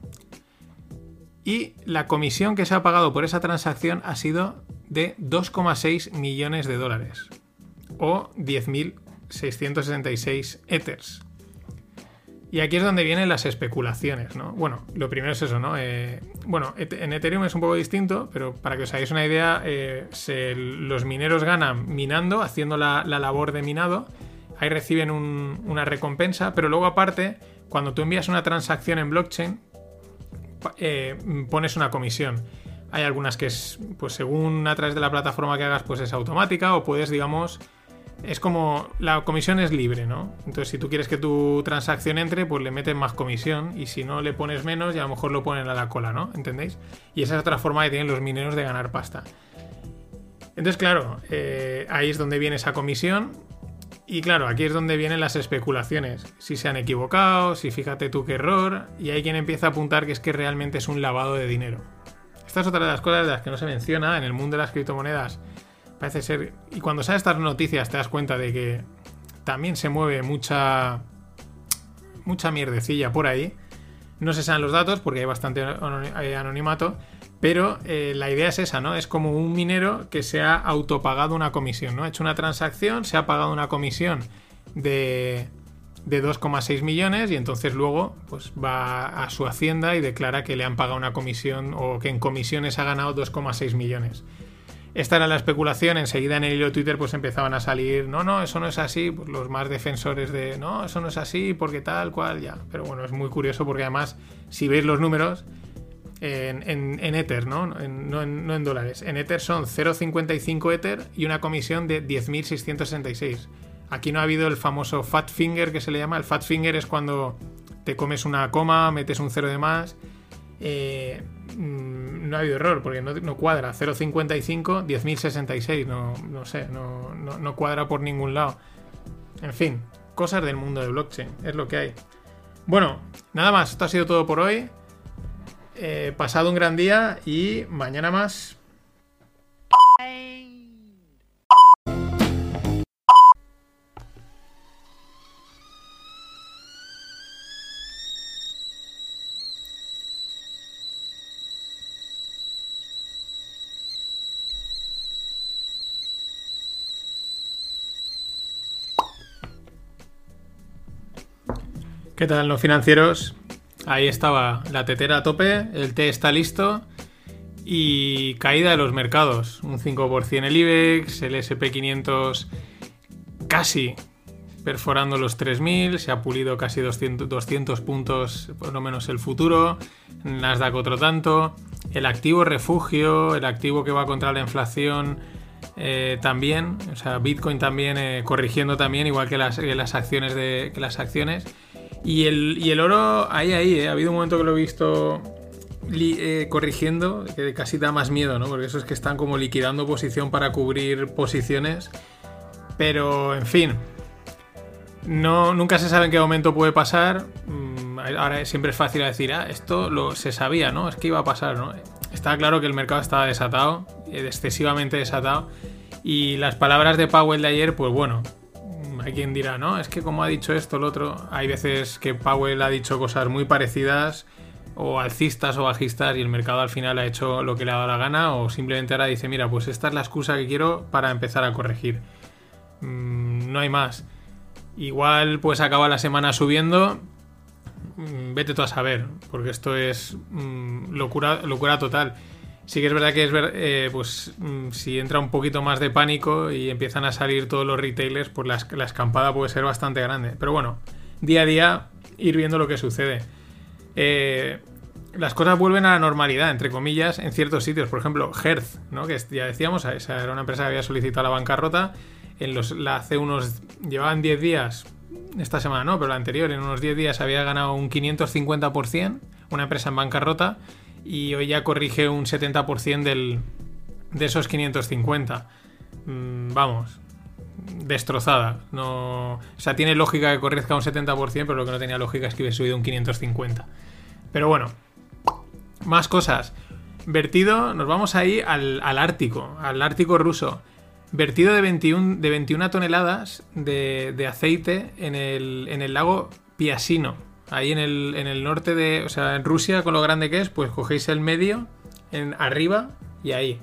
Y la comisión que se ha pagado por esa transacción ha sido de 2,6 millones de dólares. o 10.666 Ethers. Y aquí es donde vienen las especulaciones, ¿no? Bueno, lo primero es eso, ¿no? Eh, bueno, en Ethereum es un poco distinto, pero para que os hagáis una idea, eh, los mineros ganan minando, haciendo la, la labor de minado. Ahí reciben un- una recompensa, pero luego aparte, cuando tú envías una transacción en blockchain, eh, pones una comisión. Hay algunas que es, pues según a través de la plataforma que hagas, pues es automática o puedes, digamos, es como la comisión es libre, ¿no? Entonces, si tú quieres que tu transacción entre, pues le metes más comisión y si no le pones menos, y a lo mejor lo ponen a la cola, ¿no? ¿Entendéis? Y esa es otra forma que tienen los mineros de ganar pasta. Entonces, claro, eh, ahí es donde viene esa comisión. Y claro, aquí es donde vienen las especulaciones. Si se han equivocado, si fíjate tú qué error. Y hay quien empieza a apuntar que es que realmente es un lavado de dinero. Esta es otra de las cosas de las que no se menciona en el mundo de las criptomonedas. Parece ser. Y cuando sabes estas noticias te das cuenta de que también se mueve mucha. mucha mierdecilla por ahí. No se saben los datos porque hay bastante anonimato. Pero eh, la idea es esa, ¿no? Es como un minero que se ha autopagado una comisión, ¿no? Ha hecho una transacción, se ha pagado una comisión de, de 2,6 millones y entonces luego pues va a su hacienda y declara que le han pagado una comisión o que en comisiones ha ganado 2,6 millones. Esta era la especulación, enseguida en el hilo Twitter pues empezaban a salir, no, no, eso no es así, pues los más defensores de, no, eso no es así, porque tal, cual, ya. Pero bueno, es muy curioso porque además, si veis los números, en, en- Ether, ¿no? En- no, no en dólares. En Ether son 0,55 Ether y una comisión de 10.666. Aquí no ha habido el famoso fat finger que se le llama. El fat finger es cuando te comes una coma, metes un cero de más. Eh, mm, no ha habido error porque no, no cuadra. 0,55, 10.066. No, no sé, no, no, no cuadra por ningún lado. En fin, cosas del mundo de blockchain. Es lo que hay. Bueno, nada más. Esto ha sido todo por hoy. Eh, pasado un gran día y mañana más. ¿Qué tal, no financieros? Ahí estaba la tetera a tope, el té está listo y caída de los mercados. Un 5% el IBEX, el SP500 casi perforando los 3.000, se ha pulido casi 200, 200 puntos, por lo menos el futuro, Nasdaq otro tanto, el activo refugio, el activo que va contra la inflación eh, también, o sea, Bitcoin también eh, corrigiendo también, igual que las, que las acciones de que las acciones. Y el, y el oro, ahí, ahí, eh, ha habido un momento que lo he visto eh, corrigiendo, que casi da más miedo, ¿no? Porque eso es que están como liquidando posición para cubrir posiciones. Pero, en fin, no, nunca se sabe en qué momento puede pasar. Mm, Ahora siempre es fácil decir, ah, esto lo, se sabía, ¿no? Es que iba a pasar, ¿no? Está claro que el mercado estaba desatado, eh, excesivamente desatado. Y las palabras de Powell de ayer, pues bueno, hay quien dirá, no, es que como ha dicho esto, el otro, hay veces que Powell ha dicho cosas muy parecidas, o alcistas o bajistas, y el mercado al final ha hecho lo que le ha dado la gana, o simplemente ahora dice, mira, pues esta es la excusa que quiero para empezar a corregir. Mm, no hay más. Igual pues acaba la semana subiendo. Mm, Vete tú a saber, porque esto es mm, locura, locura total. Sí que es verdad que es ver, eh, pues mm, si entra un poquito más de pánico y empiezan a salir todos los retailers, pues la, la escampada puede ser bastante grande. Pero bueno, día a día ir viendo lo que sucede. Eh, las cosas vuelven a la normalidad, entre comillas, en ciertos sitios. Por ejemplo, Hertz, ¿no? que ya decíamos, esa era una empresa que había solicitado la bancarrota. En los, la hace unos. Llevaban 10 días, esta semana no, pero la anterior, en unos 10 días había ganado un 550%, una empresa en bancarrota, y hoy ya corrige un 70% del, de esos 550. Mm, vamos, destrozada. No, o sea, tiene lógica que correzca un 70%, pero lo que no tenía lógica es que hubiese subido un 550. Pero bueno, más cosas. Vertido, nos vamos ahí al, al Ártico, al Ártico ruso. Vertido de 21, de 21 toneladas de, de aceite en el, en el lago Piasino. Ahí en el, en el norte de. O sea, en Rusia, con lo grande que es, pues cogéis el medio, en arriba y ahí.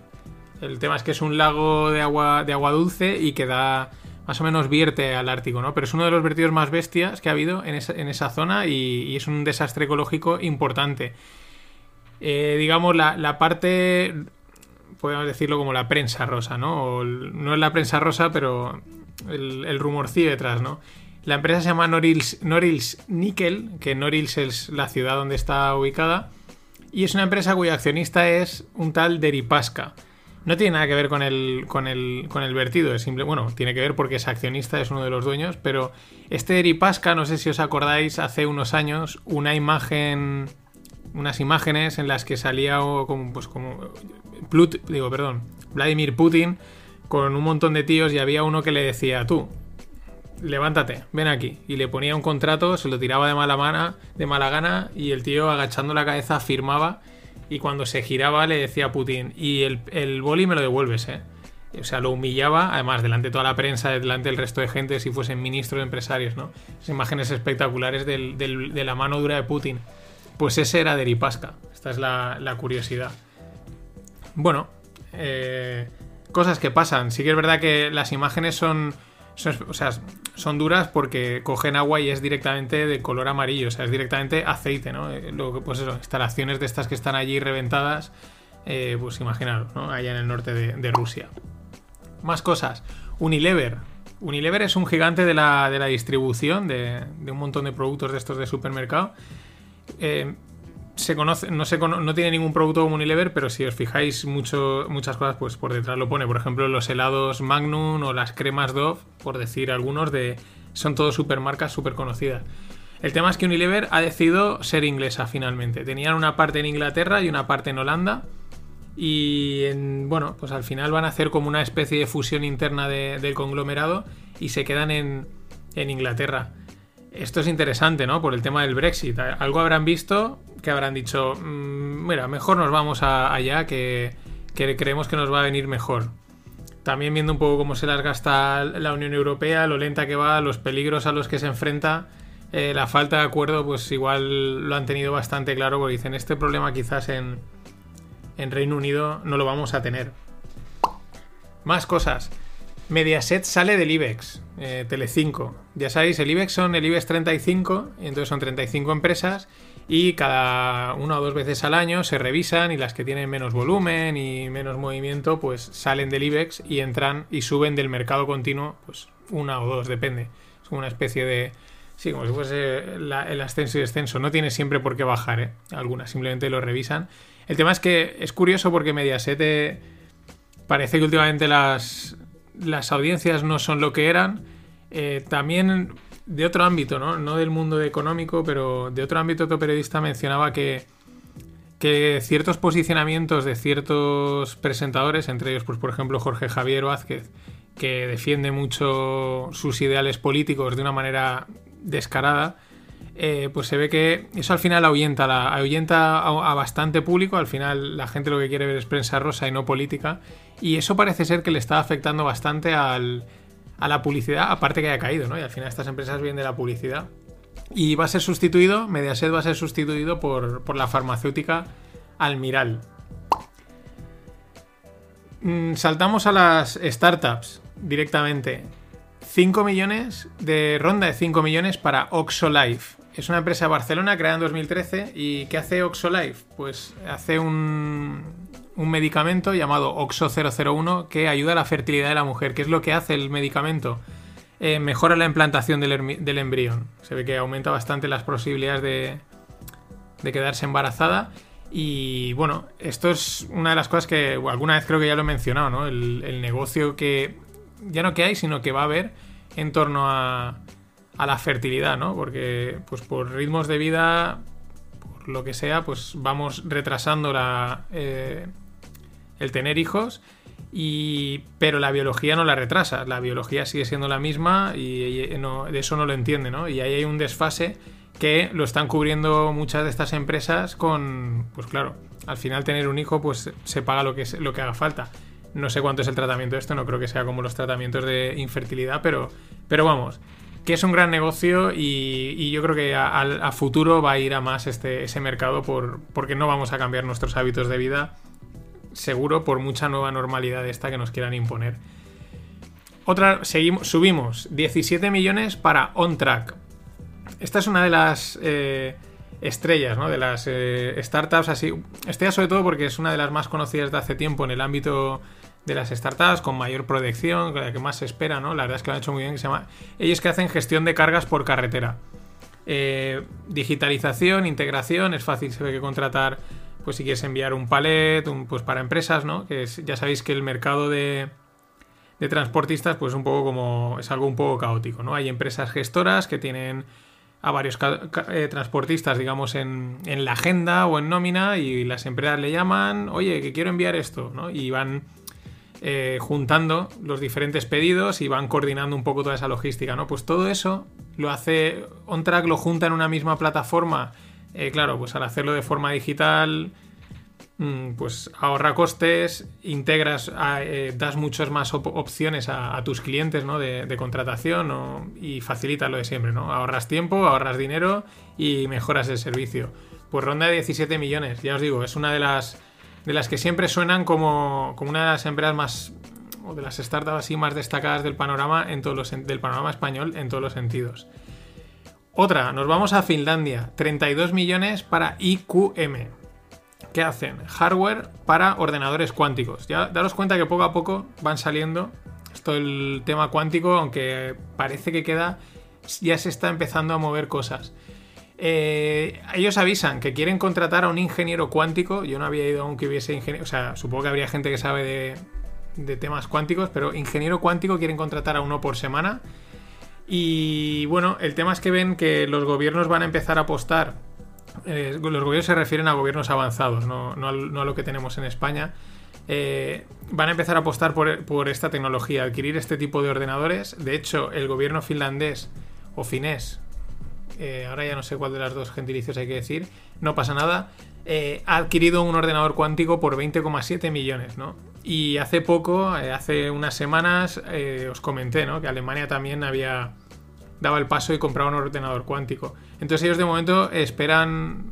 El tema es que es un lago de agua, de agua dulce y que da. más o menos vierte al Ártico, ¿no? Pero es uno de los vertidos más bestias que ha habido en esa, en esa zona y, es un desastre ecológico importante. Eh, digamos, la, la parte, podemos decirlo como la prensa rosa, ¿no? No es la prensa rosa, pero el, el rumorcillo detrás, ¿no? La empresa se llama Norilsk, Norilsk Nickel, que Norilsk es la ciudad donde está ubicada, y es una empresa cuyo accionista es un tal Deripaska. No tiene nada que ver con el, con el, con el vertido, es simple, bueno, tiene que ver porque es accionista, es uno de los dueños, pero este Deripaska, no sé si os acordáis, hace unos años, una imagen, unas imágenes en las que salía como, pues como, Plut, digo, perdón, Vladimir Putin con un montón de tíos y había uno que le decía, tú, levántate, ven aquí. Y le ponía un contrato, se lo tiraba de mala, mana, de mala gana y el tío agachando la cabeza firmaba y cuando se giraba le decía a Putin, y el, el boli me lo devuelves, ¿eh? O sea, lo humillaba, además, delante de toda la prensa, delante del resto de gente, si fuesen ministros, empresarios, ¿no? Imágenes espectaculares de la mano dura de Putin. Pues ese era Deripaska. Esta es la, la curiosidad. Bueno, eh, cosas que pasan. Sí que es verdad que las imágenes son- o sea, son duras porque cogen agua y es directamente de color amarillo, o sea, es directamente aceite, ¿no? Eh, que- pues eso, instalaciones de estas que están allí reventadas, eh, pues imaginaros, ¿no? Allá en el norte de, Rusia. Más cosas. Unilever. Unilever es un gigante de la, de la distribución de, de un montón de productos de estos de supermercado. Eh, se conoce, no, se cono- no tiene ningún producto como Unilever, pero si os fijáis mucho, muchas cosas, pues por detrás lo pone. Por ejemplo, los helados Magnum o las cremas Dove, por decir algunos, de son todos supermarcas súper conocidas. El tema es que Unilever ha decidido ser inglesa finalmente. Tenían una parte en Inglaterra y una parte en Holanda. Y en- bueno, pues al final van a hacer como una especie de fusión interna de- del conglomerado y se quedan en, en Inglaterra. Esto es interesante, ¿no? Por el tema del Brexit. Algo habrán visto que habrán dicho, "Mm, mira, mejor nos vamos allá que, que creemos que nos va a venir mejor. También viendo un poco cómo se las gasta la Unión Europea, lo lenta que va, los peligros a los que se enfrenta, eh, la falta de acuerdo, pues igual lo han tenido bastante claro porque dicen, este problema quizás en, en Reino Unido no lo vamos a tener. Más cosas. Mediaset sale del IBEX, eh, Telecinco. Ya sabéis, el IBEX son el IBEX 35, y entonces son 35 empresas y cada una o dos veces al año se revisan y las que tienen menos volumen y menos movimiento pues salen del IBEX y entran y suben del mercado continuo pues una o dos, depende. Es como una especie de... Sí, como si fuese el ascenso y descenso. No tiene siempre por qué bajar, ¿eh? Algunas simplemente lo revisan. El tema es que es curioso porque Mediaset... eh, parece que últimamente las, las audiencias no son lo que eran. Eh, también de otro ámbito, ¿no? No del mundo económico, pero de otro ámbito otro periodista mencionaba que, que ciertos posicionamientos de ciertos presentadores, entre ellos, pues por ejemplo, Jorge Javier Vázquez, que defiende mucho sus ideales políticos de una manera descarada, eh, pues se ve que eso al final ahuyenta, ahuyenta a, a bastante público. Al final la gente lo que quiere ver es prensa rosa y no política. Y eso parece ser que le está afectando bastante al, a la publicidad, aparte que haya caído, ¿no? Y al final estas empresas vienen de la publicidad. Y va a ser sustituido, Mediaset va a ser sustituido por, por la farmacéutica Almiral. Mm, saltamos a las startups directamente. 5 millones de ronda de 5 millones para Oxolife. Es una empresa de Barcelona creada en 2013 y ¿qué hace Oxolife? Pues hace un, medicamento llamado Oxo 001 que ayuda a la fertilidad de la mujer. ¿Qué es lo que hace el medicamento? Eh, mejora la implantación del, embrión. Se ve que aumenta bastante las posibilidades de, quedarse embarazada. Y bueno, esto es una de las cosas que alguna vez creo que ya lo he mencionado, ¿no? El negocio que ya no que hay, sino que va a haber en torno a, a la fertilidad, ¿no? Porque pues por ritmos de vida, por lo que sea, pues vamos retrasando la, eh, el tener hijos. Y, pero la biología no la retrasa, la biología sigue siendo la misma y, y no- de eso no lo entiende, ¿no? Y ahí hay un desfase que lo están cubriendo muchas de estas empresas con, pues claro, al final tener un hijo pues se paga lo que, lo que haga falta. No sé cuánto es el tratamiento de esto, no creo que sea como los tratamientos de infertilidad, pero, pero vamos, que es un gran negocio y, yo creo que a, futuro va a ir a más este, ese mercado por, porque no vamos a cambiar nuestros hábitos de vida, seguro, por mucha nueva normalidad esta que nos quieran imponer. Otra, seguimos, subimos 17 millones para OnTrack. Esta es una de las eh, estrellas, ¿no? De las eh, startups así. Estrella sobre todo porque es una de las más conocidas de hace tiempo en el ámbito de las startups, con mayor proyección, la que más se espera, ¿no? La verdad es que lo han hecho muy bien, que se llama... Ellos que hacen gestión de cargas por carretera. Eh, digitalización, integración, es fácil, se ve que contratar, pues si quieres enviar un palet, un, pues para empresas, ¿no? Que es- ya sabéis que el mercado de, de transportistas, pues un poco como, es algo un poco caótico, ¿no? Hay empresas gestoras que tienen a varios eh, transportistas, digamos, en, en la agenda o en nómina y las empresas le llaman, oye, que quiero enviar esto, ¿no? Y van eh, juntando los diferentes pedidos y van coordinando un poco toda esa logística, ¿no? Pues todo eso lo hace OnTrack, lo junta en una misma plataforma. Eh, claro, pues al hacerlo de forma digital, mm, pues ahorra costes, integras, a- eh, das muchas más op- opciones a, tus clientes, ¿no? De, contratación y facilita lo de siempre, ¿no? Ahorras tiempo, ahorras dinero y mejoras el servicio. Pues ronda de 17 millones, ya os digo, es una de las de las que siempre suenan como, como una de las empresas más o de las startups así más destacadas del panorama en todos los del panorama español en todos los sentidos. Otra, nos vamos a Finlandia, 32 millones para IQM. ¿Qué hacen? Hardware para ordenadores cuánticos. Ya daros cuenta que poco a poco van saliendo esto el tema cuántico, aunque parece que queda ya se está empezando a mover cosas. Eh, ellos avisan que quieren contratar a un ingeniero cuántico. Yo no había ido aunque hubiese ingeniero. O sea, supongo que habría gente que sabe de, temas cuánticos, pero ingeniero cuántico quieren contratar a uno por semana. Y bueno, el tema es que ven que los gobiernos van a empezar a apostar. eh, los gobiernos se refieren a gobiernos avanzados, no, a lo que tenemos en España. Eh, van a empezar a apostar por esta tecnología, adquirir este tipo de ordenadores. De hecho, el gobierno finlandés o finés, eh, ahora ya no sé cuál de las dos gentilicios hay que decir, no pasa nada, eh, ha adquirido un ordenador cuántico por 20,7 millones, ¿no? Y hace poco, eh, hace unas semanas, os comenté, ¿no? Que Alemania también había daba el paso y compraba un ordenador cuántico. Entonces ellos de momento esperan,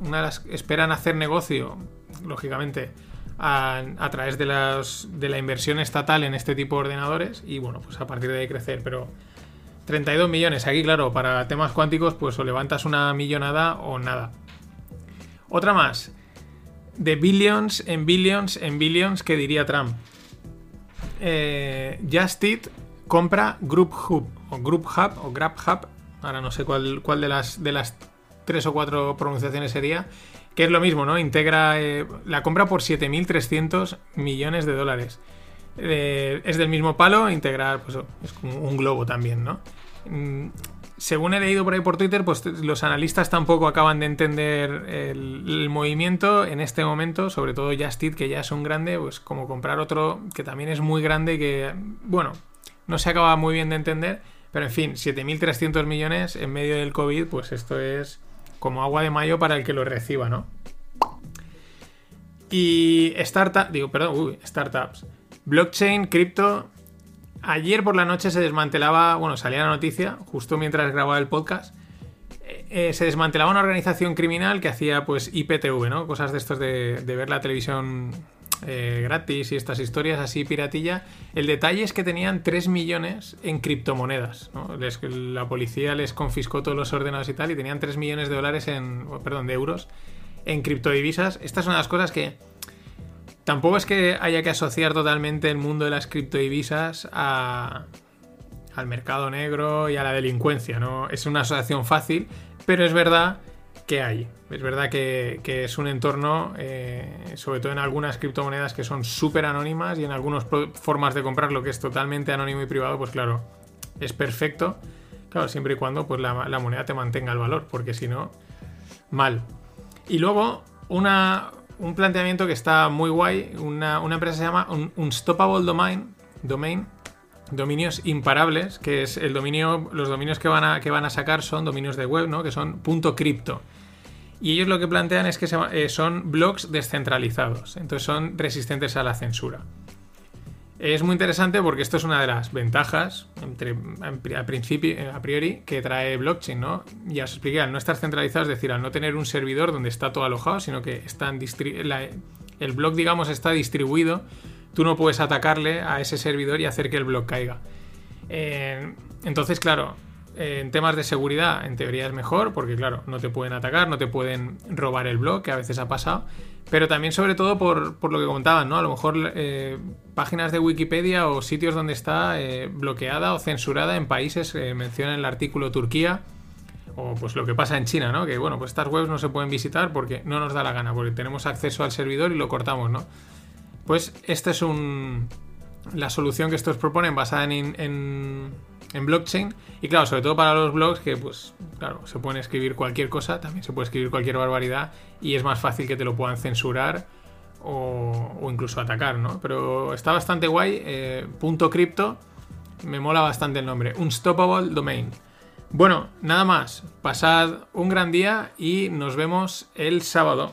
esperan hacer negocio, lógicamente, a, a través de, las, de la inversión estatal en este tipo de ordenadores y bueno, pues a partir de ahí crecer, pero 32 millones. Aquí, claro, para temas cuánticos, pues o levantas una millonada o nada. Otra más. De billions en billions en billions, que diría Trump. Eh, Just compra Group Hub o Group Hub o Grab Hub. Ahora no sé cuál, cuál de, las, de las tres o cuatro pronunciaciones sería. Que es lo mismo, ¿no? Integra. eh, la compra por 7.300 millones de dólares. Es del mismo palo, integrar, pues es como un globo también, ¿no? Mm, según he leído por ahí por Twitter, pues los analistas tampoco acaban de entender el, movimiento en este momento, sobre todo Just Eat, que ya es un grande, pues como comprar otro que también es muy grande que, bueno, no se acaba muy bien de entender, pero en fin, 7.300 millones en medio del COVID, pues esto es como agua de mayo para el que lo reciba, ¿no? Y startup, digo, perdón, uy, startups. Blockchain, cripto. Ayer por la noche se desmantelaba, bueno, salía la noticia, justo mientras grababa el podcast. eh, eh, se desmantelaba una organización criminal que hacía pues IPTV, ¿no? Cosas de estos de, ver la televisión eh, gratis y estas historias así piratilla. El detalle es que tenían 3 millones en criptomonedas, ¿no? La policía les confiscó todos los ordenadores y tal y tenían 3 millones de dólares en, perdón, de euros en criptodivisas. Estas son las cosas que tampoco es que haya que asociar totalmente el mundo de las criptodivisas a, al mercado negro y a la delincuencia, ¿no? Es una asociación fácil, pero es verdad que hay. Es verdad que, es un entorno, eh, sobre todo en algunas criptomonedas que son súper anónimas y en algunas formas de comprarlo que es totalmente anónimo y privado, pues claro, es perfecto. Claro, siempre y cuando pues, la moneda te mantenga el valor, porque si no, mal. Y luego, una, un planteamiento que está muy guay, una, una empresa se llama Un- Unstoppable Domain, Domain, dominios imparables, que es el dominio, los dominios que van a, que van a sacar son dominios de web, ¿no? Que son punto .crypto. Y ellos lo que plantean es que se eh, son blogs descentralizados, entonces son resistentes a la censura. Es muy interesante porque esto es una de las ventajas, entre, a, principio, a priori, que trae blockchain, ¿no? Ya os expliqué, al no estar centralizado, es decir, al no tener un servidor donde está todo alojado, sino que están el blog, digamos, está distribuido, tú no puedes atacarle a ese servidor y hacer que el blog caiga. Eh, entonces, claro, en temas de seguridad, en teoría es mejor, porque claro, no te pueden atacar, no te pueden robar el blog, que a veces ha pasado. Pero también, sobre todo, por, por lo que comentaban, ¿no? A lo mejor eh, páginas de Wikipedia o sitios donde está eh, bloqueada o censurada en países, eh, menciona en el artículo Turquía, o pues lo que pasa en China, ¿no? Que bueno, pues estas webs no se pueden visitar porque no nos da la gana, porque tenemos acceso al servidor y lo cortamos, ¿no? Pues esta es un, la solución que estos proponen basada en, en blockchain. Y claro, sobre todo para los blogs que, pues, claro, se pueden escribir cualquier cosa, también se puede escribir cualquier barbaridad y es más fácil que te lo puedan censurar o, incluso atacar, ¿no? Pero está bastante guay. eh, punto cripto, me mola bastante el nombre. Unstoppable Domain. Bueno, nada más. Pasad un gran día y nos vemos el sábado.